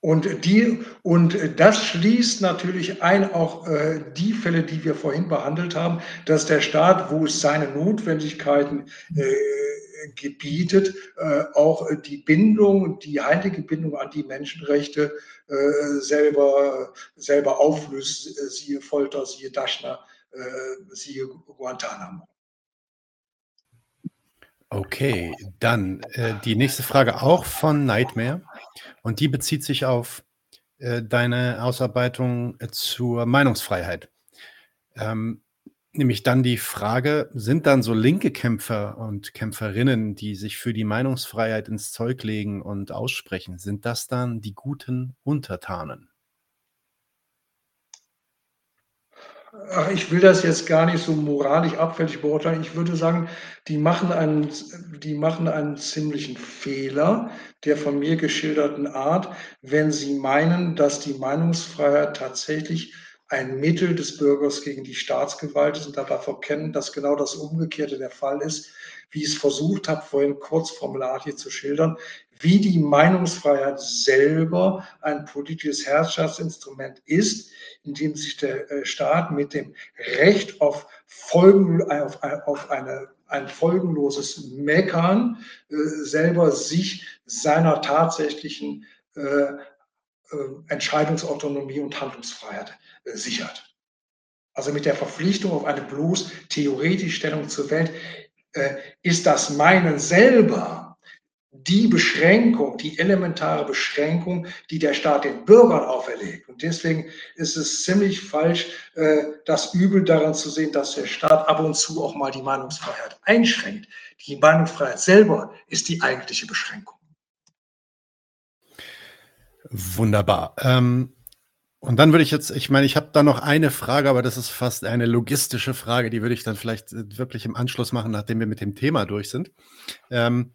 B: Und, die, und das schließt natürlich ein auch äh, die Fälle, die wir vorhin behandelt haben, dass der Staat, wo es seine Notwendigkeiten äh, gebietet, äh, auch die Bindung, die heilige Bindung an die Menschenrechte selber, selber auflöst, siehe Folter, siehe Daschner, äh, siehe Guantanamo.
A: Okay, dann äh, die nächste Frage auch von Nightmare und die bezieht sich auf äh, deine Ausarbeitung zur Meinungsfreiheit. Ähm, Nämlich dann die Frage, sind dann so linke Kämpfer und Kämpferinnen, die sich für die Meinungsfreiheit ins Zeug legen und aussprechen, sind das dann die guten Untertanen?
B: Ach, ich will das jetzt gar nicht so moralisch abfällig beurteilen. Ich würde sagen, die machen einen, die machen einen ziemlichen Fehler der von mir geschilderten Art, wenn sie meinen, dass die Meinungsfreiheit tatsächlich ein Mittel des Bürgers gegen die Staatsgewalt ist und dabei verkennen, dass genau das Umgekehrte der Fall ist, wie ich es versucht habe, vorhin kurz formularlich zu schildern, wie die Meinungsfreiheit selber ein politisches Herrschaftsinstrument ist, in dem sich der äh, Staat mit dem Recht auf, Folgen, auf, auf eine, ein folgenloses Meckern äh, selber sich seiner tatsächlichen äh, äh Entscheidungsautonomie und Handlungsfreiheit äh, sichert. Also mit der Verpflichtung auf eine bloß theoretische Stellung zur Welt äh, ist das Meinen selber die Beschränkung, die elementare Beschränkung, die der Staat den Bürgern auferlegt. Und deswegen ist es ziemlich falsch, äh, das Übel daran zu sehen, dass der Staat ab und zu auch mal die Meinungsfreiheit einschränkt. Die Meinungsfreiheit selber ist die eigentliche Beschränkung.
A: Wunderbar. Ähm, und dann würde ich jetzt, ich meine, ich habe da noch eine Frage, aber das ist fast eine logistische Frage, die würde ich dann vielleicht äh, wirklich im Anschluss machen, nachdem wir mit dem Thema durch sind. Ähm,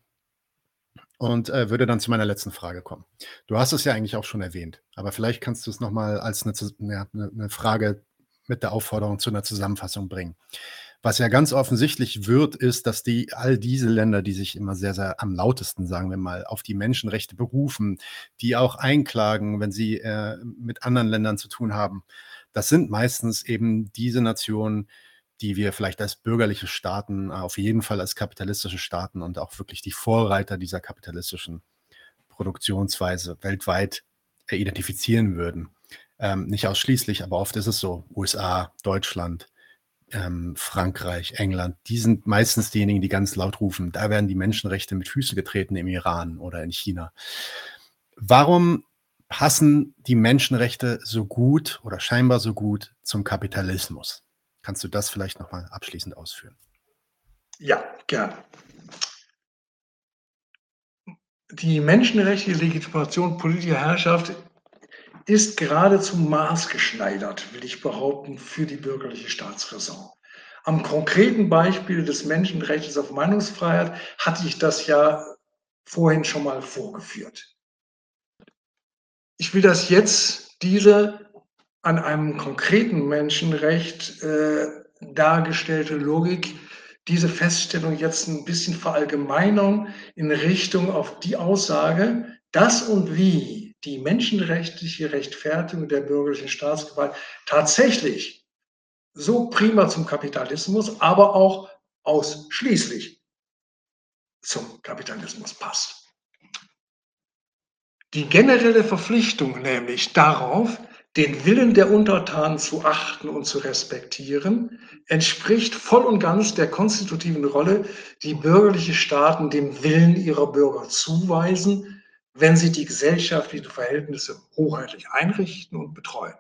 A: und äh, würde dann zu meiner letzten Frage kommen. Du hast es ja eigentlich auch schon erwähnt, aber vielleicht kannst du es nochmal als eine, ja, eine Frage mit der Aufforderung zu einer Zusammenfassung bringen. Was ja ganz offensichtlich wird, ist, dass die all diese Länder, die sich immer sehr, sehr am lautesten, sagen wir mal, auf die Menschenrechte berufen, die auch einklagen, wenn sie äh, mit anderen Ländern zu tun haben, das sind meistens eben diese Nationen, die wir vielleicht als bürgerliche Staaten, auf jeden Fall als kapitalistische Staaten und auch wirklich die Vorreiter dieser kapitalistischen Produktionsweise weltweit äh, identifizieren würden. Ähm, nicht ausschließlich, aber oft ist es so. USA, Deutschland, ähm, Frankreich, England, die sind meistens diejenigen, die ganz laut rufen. Da werden die Menschenrechte mit Füßen getreten im Iran oder in China. Warum passen die Menschenrechte so gut oder scheinbar so gut zum Kapitalismus? Kannst du das vielleicht nochmal abschließend ausführen?
B: Ja, gern. Die menschenrechtliche Legitimation politischer Herrschaft ist geradezu maßgeschneidert, will ich behaupten, für die bürgerliche Staatsräson. Am konkreten Beispiel des Menschenrechts auf Meinungsfreiheit hatte ich das ja vorhin schon mal vorgeführt. Ich will das jetzt, diese an einem konkreten Menschenrecht äh, dargestellte Logik, diese Feststellung jetzt ein bisschen verallgemeinern in Richtung auf die Aussage, dass und wie die menschenrechtliche Rechtfertigung der bürgerlichen Staatsgewalt tatsächlich so prima zum Kapitalismus, aber auch ausschließlich zum Kapitalismus passt. Die generelle Verpflichtung nämlich darauf, den Willen der Untertanen zu achten und zu respektieren, entspricht voll und ganz der konstitutiven Rolle, die bürgerliche Staaten dem Willen ihrer Bürger zuweisen, wenn sie die gesellschaftlichen Verhältnisse hoheitlich einrichten und betreuen.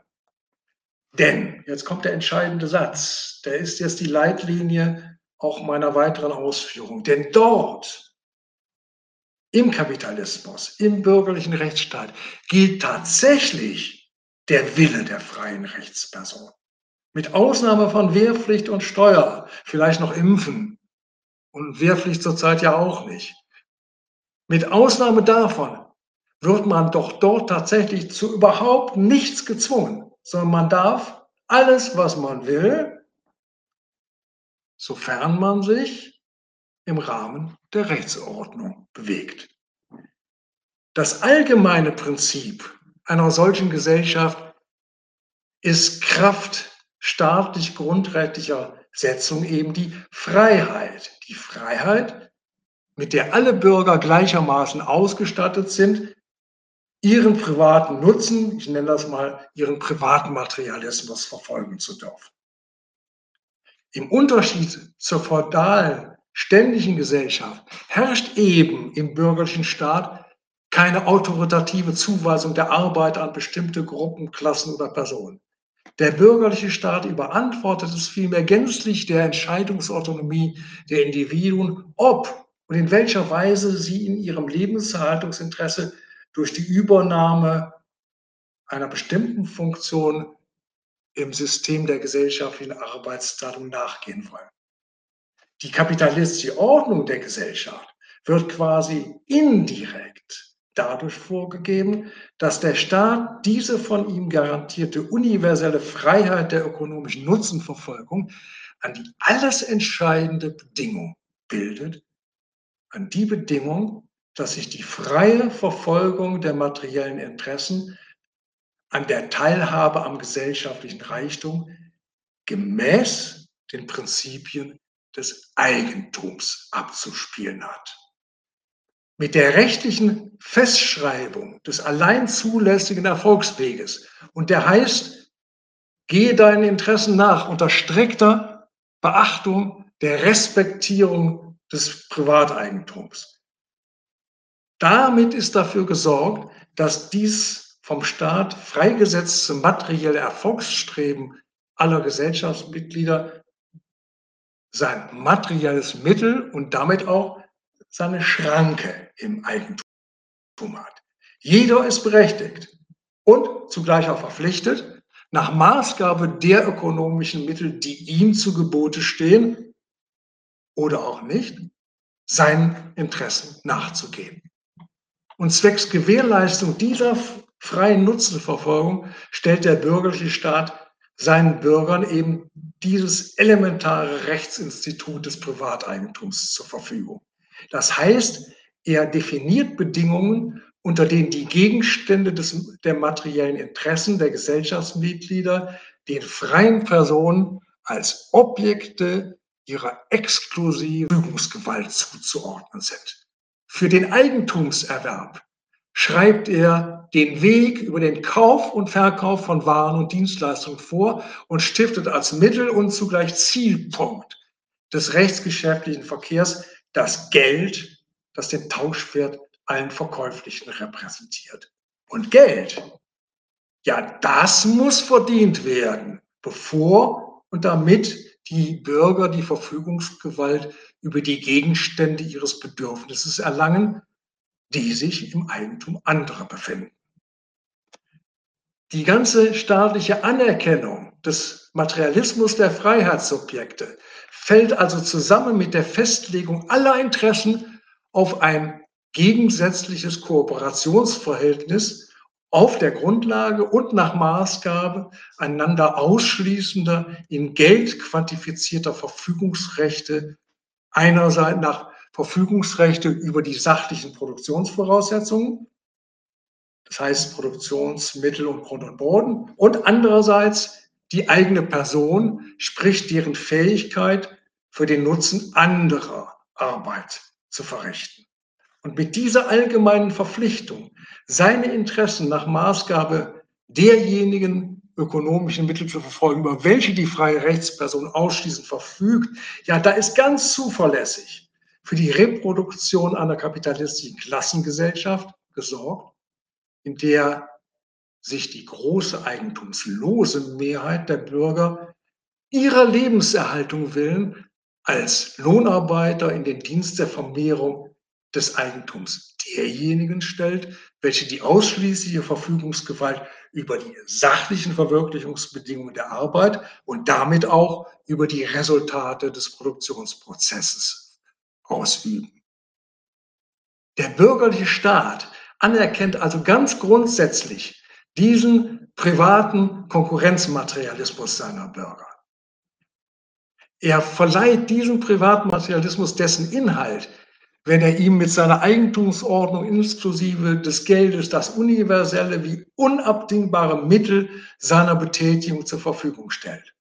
B: Denn, jetzt kommt der entscheidende Satz, der ist jetzt die Leitlinie auch meiner weiteren Ausführung. Denn dort, im Kapitalismus, im bürgerlichen Rechtsstaat gilt tatsächlich der Wille der freien Rechtsperson. Mit Ausnahme von Wehrpflicht und Steuer, vielleicht noch Impfen und Wehrpflicht zurzeit ja auch nicht. Mit Ausnahme davon wird man doch dort tatsächlich zu überhaupt nichts gezwungen, sondern man darf alles, was man will, sofern man sich im Rahmen der Rechtsordnung bewegt. Das allgemeine Prinzip einer solchen Gesellschaft ist Kraft staatlich grundrechtlicher Setzung eben die Freiheit. Die Freiheit, mit der alle Bürger gleichermaßen ausgestattet sind, ihren privaten Nutzen, ich nenne das mal, ihren privaten Materialismus verfolgen zu dürfen. Im Unterschied zur feudalen ständigen Gesellschaft herrscht eben im bürgerlichen Staat keine autoritative Zuweisung der Arbeit an bestimmte Gruppen, Klassen oder Personen. Der bürgerliche Staat überantwortet es vielmehr gänzlich der Entscheidungsautonomie der Individuen, ob und in welcher Weise sie in ihrem Lebenserhaltungsinteresse durch die Übernahme einer bestimmten Funktion im System der gesellschaftlichen Arbeitsteilung nachgehen wollen. Die kapitalistische Ordnung der Gesellschaft wird quasi indirekt dadurch vorgegeben, dass der Staat diese von ihm garantierte universelle Freiheit der ökonomischen Nutzenverfolgung an die alles entscheidende Bedingung bildet, an die Bedingung, dass sich die freie Verfolgung der materiellen Interessen an der Teilhabe am gesellschaftlichen Reichtum gemäß den Prinzipien des Eigentums abzuspielen hat. Mit der rechtlichen Festschreibung des allein zulässigen Erfolgsweges und der heißt, gehe deinen Interessen nach unter strikter Beachtung der Respektierung des Privateigentums. Damit ist dafür gesorgt, dass dies vom Staat freigesetzte materielle Erfolgsstreben aller Gesellschaftsmitglieder sein materielles Mittel und damit auch seine Schranke im Eigentum hat. Jeder ist berechtigt und zugleich auch verpflichtet, nach Maßgabe der ökonomischen Mittel, die ihm zu Gebote stehen oder auch nicht, seinen Interessen nachzugehen. Und zwecks Gewährleistung dieser freien Nutzenverfolgung stellt der bürgerliche Staat seinen Bürgern eben dieses elementare Rechtsinstitut des Privateigentums zur Verfügung. Das heißt, er definiert Bedingungen, unter denen die Gegenstände des, der materiellen Interessen der Gesellschaftsmitglieder den freien Personen als Objekte ihrer exklusiven Fügungsgewalt zuzuordnen sind. Für den Eigentumserwerb schreibt er den Weg über den Kauf und Verkauf von Waren und Dienstleistungen vor und stiftet als Mittel und zugleich Zielpunkt des rechtsgeschäftlichen Verkehrs das Geld, das den Tauschwert allen Verkäuflichen repräsentiert. Und Geld, ja, das muss verdient werden, bevor und damit die Bürger die Verfügungsgewalt über die Gegenstände ihres Bedürfnisses erlangen, die sich im Eigentum anderer befinden. Die ganze staatliche Anerkennung des Materialismus der Freiheitssubjekte fällt also zusammen mit der Festlegung aller Interessen auf ein gegensätzliches Kooperationsverhältnis auf der Grundlage und nach Maßgabe einander ausschließender in Geld quantifizierter Verfügungsrechte einerseits nach Verfügungsrechte über die sachlichen Produktionsvoraussetzungen, das heißt Produktionsmittel und Grund und Boden, und andererseits die eigene Person, sprich deren Fähigkeit für den Nutzen anderer Arbeit zu verrichten. Und mit dieser allgemeinen Verpflichtung, seine Interessen nach Maßgabe derjenigen ökonomischen Mittel zu verfolgen, über welche die freie Rechtsperson ausschließend verfügt, ja, da ist ganz zuverlässig für die Reproduktion einer kapitalistischen Klassengesellschaft gesorgt, in der sich die große eigentumslose Mehrheit der Bürger ihrer Lebenserhaltung willen als Lohnarbeiter in den Dienst der Vermehrung des Eigentums derjenigen stellt, welche die ausschließliche Verfügungsgewalt über die sachlichen Verwirklichungsbedingungen der Arbeit und damit auch über die Resultate des Produktionsprozesses ausüben. Der bürgerliche Staat anerkennt also ganz grundsätzlich diesen privaten Konkurrenzmaterialismus seiner Bürger. Er verleiht diesem Privatmaterialismus dessen Inhalt, wenn er ihm mit seiner Eigentumsordnung inklusive des Geldes das universelle wie unabdingbare Mittel seiner Betätigung zur Verfügung stellt.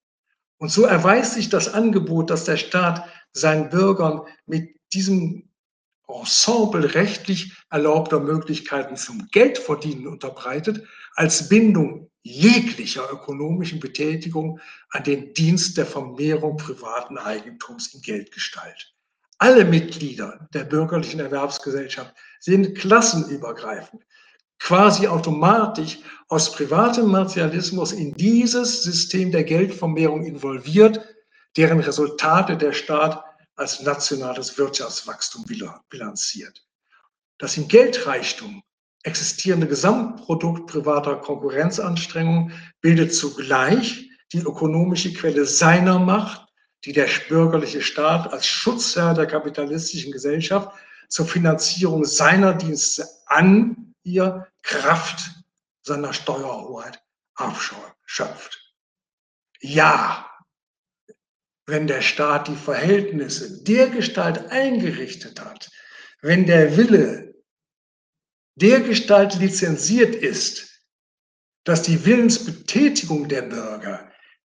B: Und so erweist sich das Angebot, das der Staat seinen Bürgern mit diesem Ensemble rechtlich erlaubter Möglichkeiten zum Geldverdienen unterbreitet, als Bindung jeglicher ökonomischen Betätigung an den Dienst der Vermehrung privaten Eigentums in Geldgestalt. Alle Mitglieder der bürgerlichen Erwerbsgesellschaft sind klassenübergreifend, quasi automatisch aus privatem Materialismus in dieses System der Geldvermehrung involviert, deren Resultate der Staat als nationales Wirtschaftswachstum bilanziert. Das im Geldreichtum existierende Gesamtprodukt privater Konkurrenzanstrengungen bildet zugleich die ökonomische Quelle seiner Macht die der bürgerliche Staat als Schutzherr der kapitalistischen Gesellschaft zur Finanzierung seiner Dienste an ihr Kraft seiner Steuerhoheit abschöpft. Ja, wenn der Staat die Verhältnisse dergestalt eingerichtet hat, wenn der Wille dergestalt lizenziert ist, dass die Willensbetätigung der Bürger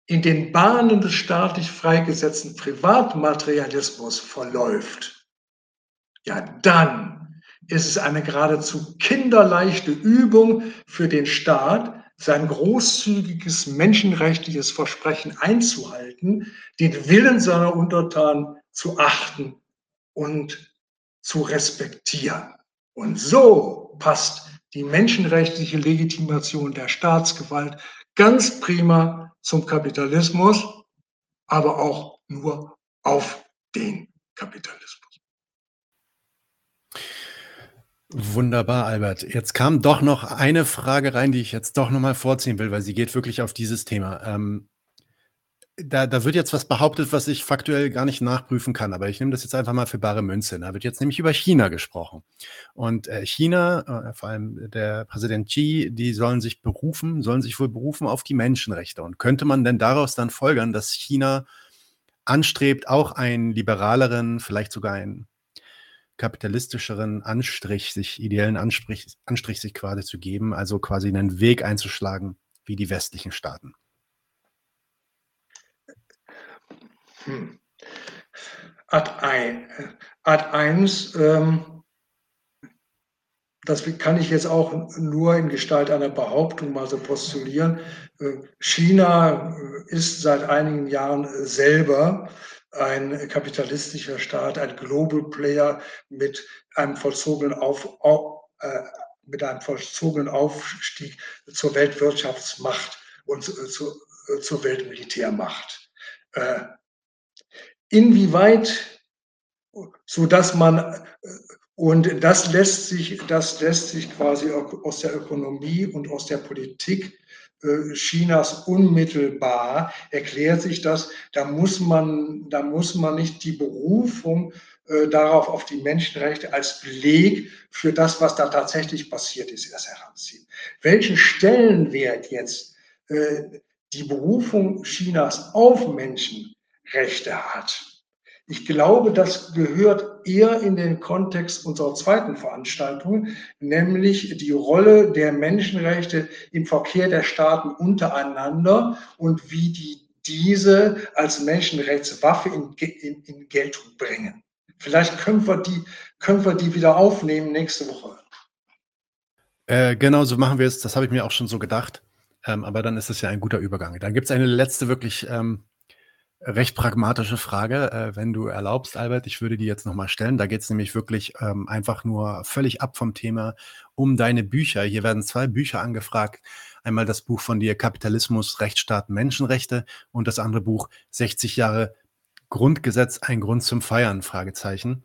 B: in den Bahnen des staatlich freigesetzten Privatmaterialismus verläuft, ja dann ist es eine geradezu kinderleichte Übung für den Staat, sein großzügiges menschenrechtliches Versprechen einzuhalten, den Willen seiner Untertanen zu achten und zu respektieren. Und so passt die menschenrechtliche Legitimation der Staatsgewalt ganz prima zum Kapitalismus, aber auch nur auf den Kapitalismus.
A: Wunderbar, Albert. Jetzt kam doch noch eine Frage rein, die ich jetzt doch noch mal vorziehen will, weil sie geht wirklich auf dieses Thema. Ähm, da, da wird jetzt was behauptet, was ich faktuell gar nicht nachprüfen kann, aber ich nehme das jetzt einfach mal für bare Münze. Da wird jetzt nämlich über China gesprochen. Und äh, China, äh, vor allem der Präsident Xi, die sollen sich berufen, sollen sich wohl berufen auf die Menschenrechte. Und könnte man denn daraus dann folgern, dass China anstrebt, auch einen liberaleren, vielleicht sogar einen kapitalistischeren Anstrich, sich ideellen Anstrich, Anstrich sich quasi zu geben, also quasi einen Weg einzuschlagen wie die westlichen Staaten?
B: Ad 1, Ad 1 ähm, das kann ich jetzt auch nur in Gestalt einer Behauptung mal so postulieren. Äh, China äh, ist seit einigen Jahren selber ein kapitalistischer Staat, ein Global Player mit einem vollzogenen, Auf, äh, mit einem vollzogenen Aufstieg zur Weltwirtschaftsmacht und zu, zu, zur Weltmilitärmacht. Äh, inwieweit, so dass man und das lässt sich, das lässt sich quasi aus der Ökonomie und aus der Politik äh, Chinas unmittelbar erklärt sich das. Da muss man, da muss man nicht die Berufung äh, darauf auf die Menschenrechte als Beleg für das, was da tatsächlich passiert ist, erst heranziehen. Welchen Stellenwert jetzt äh, die Berufung Chinas auf Menschenrechte hat, ich glaube, das gehört eher in den Kontext unserer zweiten Veranstaltung, nämlich die Rolle der Menschenrechte im Verkehr der Staaten untereinander und wie die diese als Menschenrechtswaffe in, in, in Geltung bringen. Vielleicht können wir, die, können wir die wieder aufnehmen nächste Woche.
A: Äh, genau, so machen wir es. Das habe ich mir auch schon so gedacht. Ähm, aber dann ist es ja ein guter Übergang. Dann gibt es eine letzte wirklich ähm, recht pragmatische Frage, äh, wenn du erlaubst, Albert. Ich würde die jetzt nochmal stellen. Da geht es nämlich wirklich ähm, einfach nur völlig ab vom Thema um deine Bücher. Hier werden zwei Bücher angefragt. Einmal das Buch von dir Kapitalismus, Rechtsstaat, Menschenrechte und das andere Buch 60 Jahre Grundgesetz, ein Grund zum Feiern? Fragezeichen.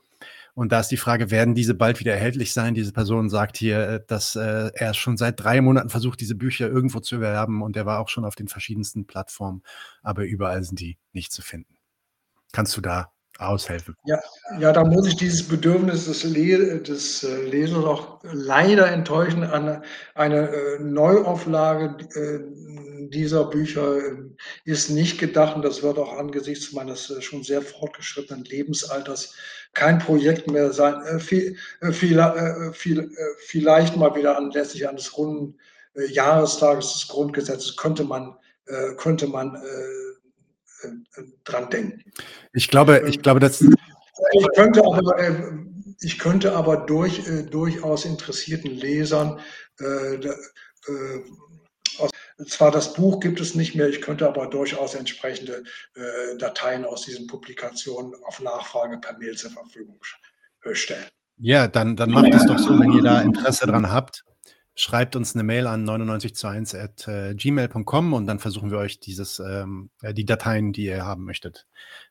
A: Und da ist die Frage, werden diese bald wieder erhältlich sein? Diese Person sagt hier, äh, dass äh, er schon seit drei Monaten versucht, diese Bücher irgendwo zu erwerben und er war auch schon auf den verschiedensten Plattformen, aber überall sind die nicht zu finden. Kannst du da aushelfen?
B: Ja, ja da muss ich dieses Bedürfnis des, Le des äh, Lesers auch leider enttäuschen. Eine, eine äh, Neuauflage dieser Bücher äh, ist nicht gedacht und das wird auch angesichts meines schon sehr fortgeschrittenen Lebensalters kein Projekt mehr sein. Äh, viel, äh, viel, äh, viel, vielleicht mal wieder anlässlich eines runden Jahrestages des Grundgesetzes könnte man, könnte man dran denken.
A: Ich glaube, ich glaube, dass.
B: Ich könnte aber, ich könnte aber durch, durchaus interessierten Lesern zwar das Buch gibt es nicht mehr, ich könnte aber durchaus entsprechende äh, Dateien aus diesen Publikationen auf Nachfrage per Mail zur Verfügung äh, stellen.
A: Ja, dann, dann macht es doch so, wenn ihr da Interesse dran habt. Schreibt uns eine Mail an 9921 at äh, gmail.com und dann versuchen wir euch dieses, ähm, äh, die Dateien, die ihr haben möchtet,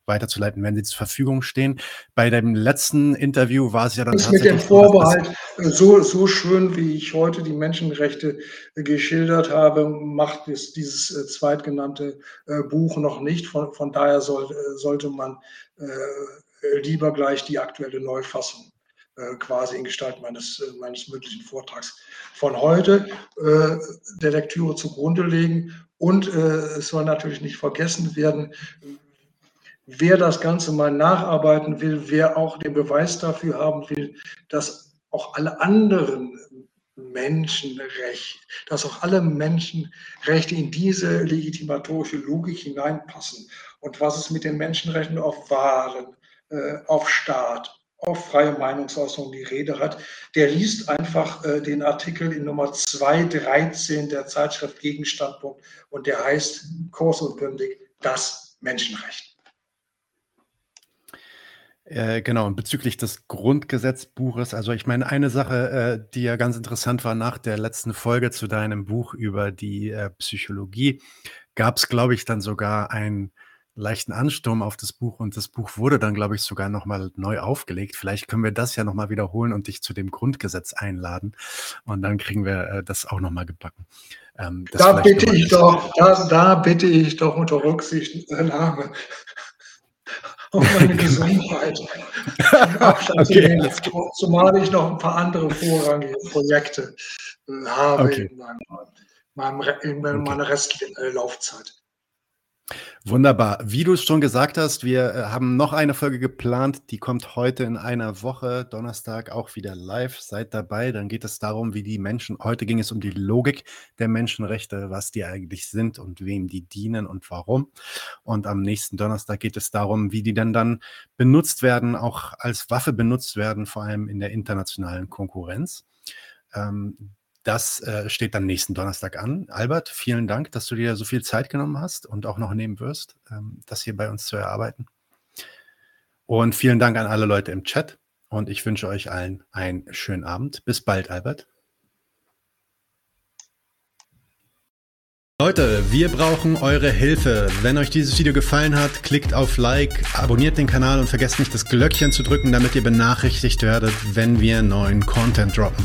A: weiterzuleiten, wenn sie zur Verfügung stehen. Bei dem letzten Interview war es ja dann
B: ist mit dem Vorbehalt äh, so, so schön, wie ich heute die Menschenrechte äh, geschildert habe, macht es dieses äh, zweitgenannte äh, Buch noch nicht. Von, von daher soll, sollte man lieber gleich die aktuelle Neufassung äh, quasi in Gestalt meines, äh, meines mündlichen Vortrags von heute äh, der Lektüre zugrunde legen. Und es soll natürlich nicht vergessen werden, wer das Ganze mal nacharbeiten will, wer auch den Beweis dafür haben will, dass auch alle anderen Menschenrechte, dass auch alle Menschenrechte in diese legitimatorische Logik hineinpassen. Und was es mit den Menschenrechten auf Waren, auf Staat, auf freie Meinungsäußerung die Rede hat, der liest einfach äh, den Artikel in Nummer 213 der Zeitschrift Gegenstandpunkt und der heißt kurz und bündig das Menschenrecht.
A: Äh, genau, und bezüglich des Grundgesetzbuches, also ich meine, eine Sache, äh, die ja ganz interessant war nach der letzten Folge zu deinem Buch über die äh, Psychologie, gab es, glaube ich, dann sogar ein leichten Ansturm auf das Buch und das Buch wurde dann, glaube ich, sogar nochmal neu aufgelegt. Vielleicht können wir das ja nochmal wiederholen und dich zu dem Grundgesetz einladen und dann kriegen wir äh, das auch nochmal gebacken.
B: Ähm, da bitte ich doch, da, da, bitte ich doch unter Rücksichtnahme auf meine Gesundheit okay, zumal ich noch ein paar andere vorrangige Projekte äh, habe okay. in, meinem, in meiner okay. Restlaufzeit.
A: Wunderbar. Wie du es schon gesagt hast, wir äh, haben noch eine Folge geplant, die kommt heute in einer Woche, Donnerstag auch wieder live. Seid dabei, dann geht es darum, wie die Menschen, heute ging es um die Logik der Menschenrechte, was die eigentlich sind und wem die dienen und warum. Und am nächsten Donnerstag geht es darum, wie die dann dann benutzt werden, auch als Waffe benutzt werden, vor allem in der internationalen Konkurrenz. Ähm, das äh, steht dann nächsten Donnerstag an. Albert, vielen Dank, dass du dir so viel Zeit genommen hast und auch noch nehmen wirst, ähm, das hier bei uns zu erarbeiten. Und vielen Dank an alle Leute im Chat. Und ich wünsche euch allen einen schönen Abend. Bis bald, Albert. Leute, wir brauchen eure Hilfe. Wenn euch dieses Video gefallen hat, klickt auf Like, abonniert den Kanal und vergesst nicht das Glöckchen zu drücken, damit ihr benachrichtigt werdet, wenn wir neuen Content droppen.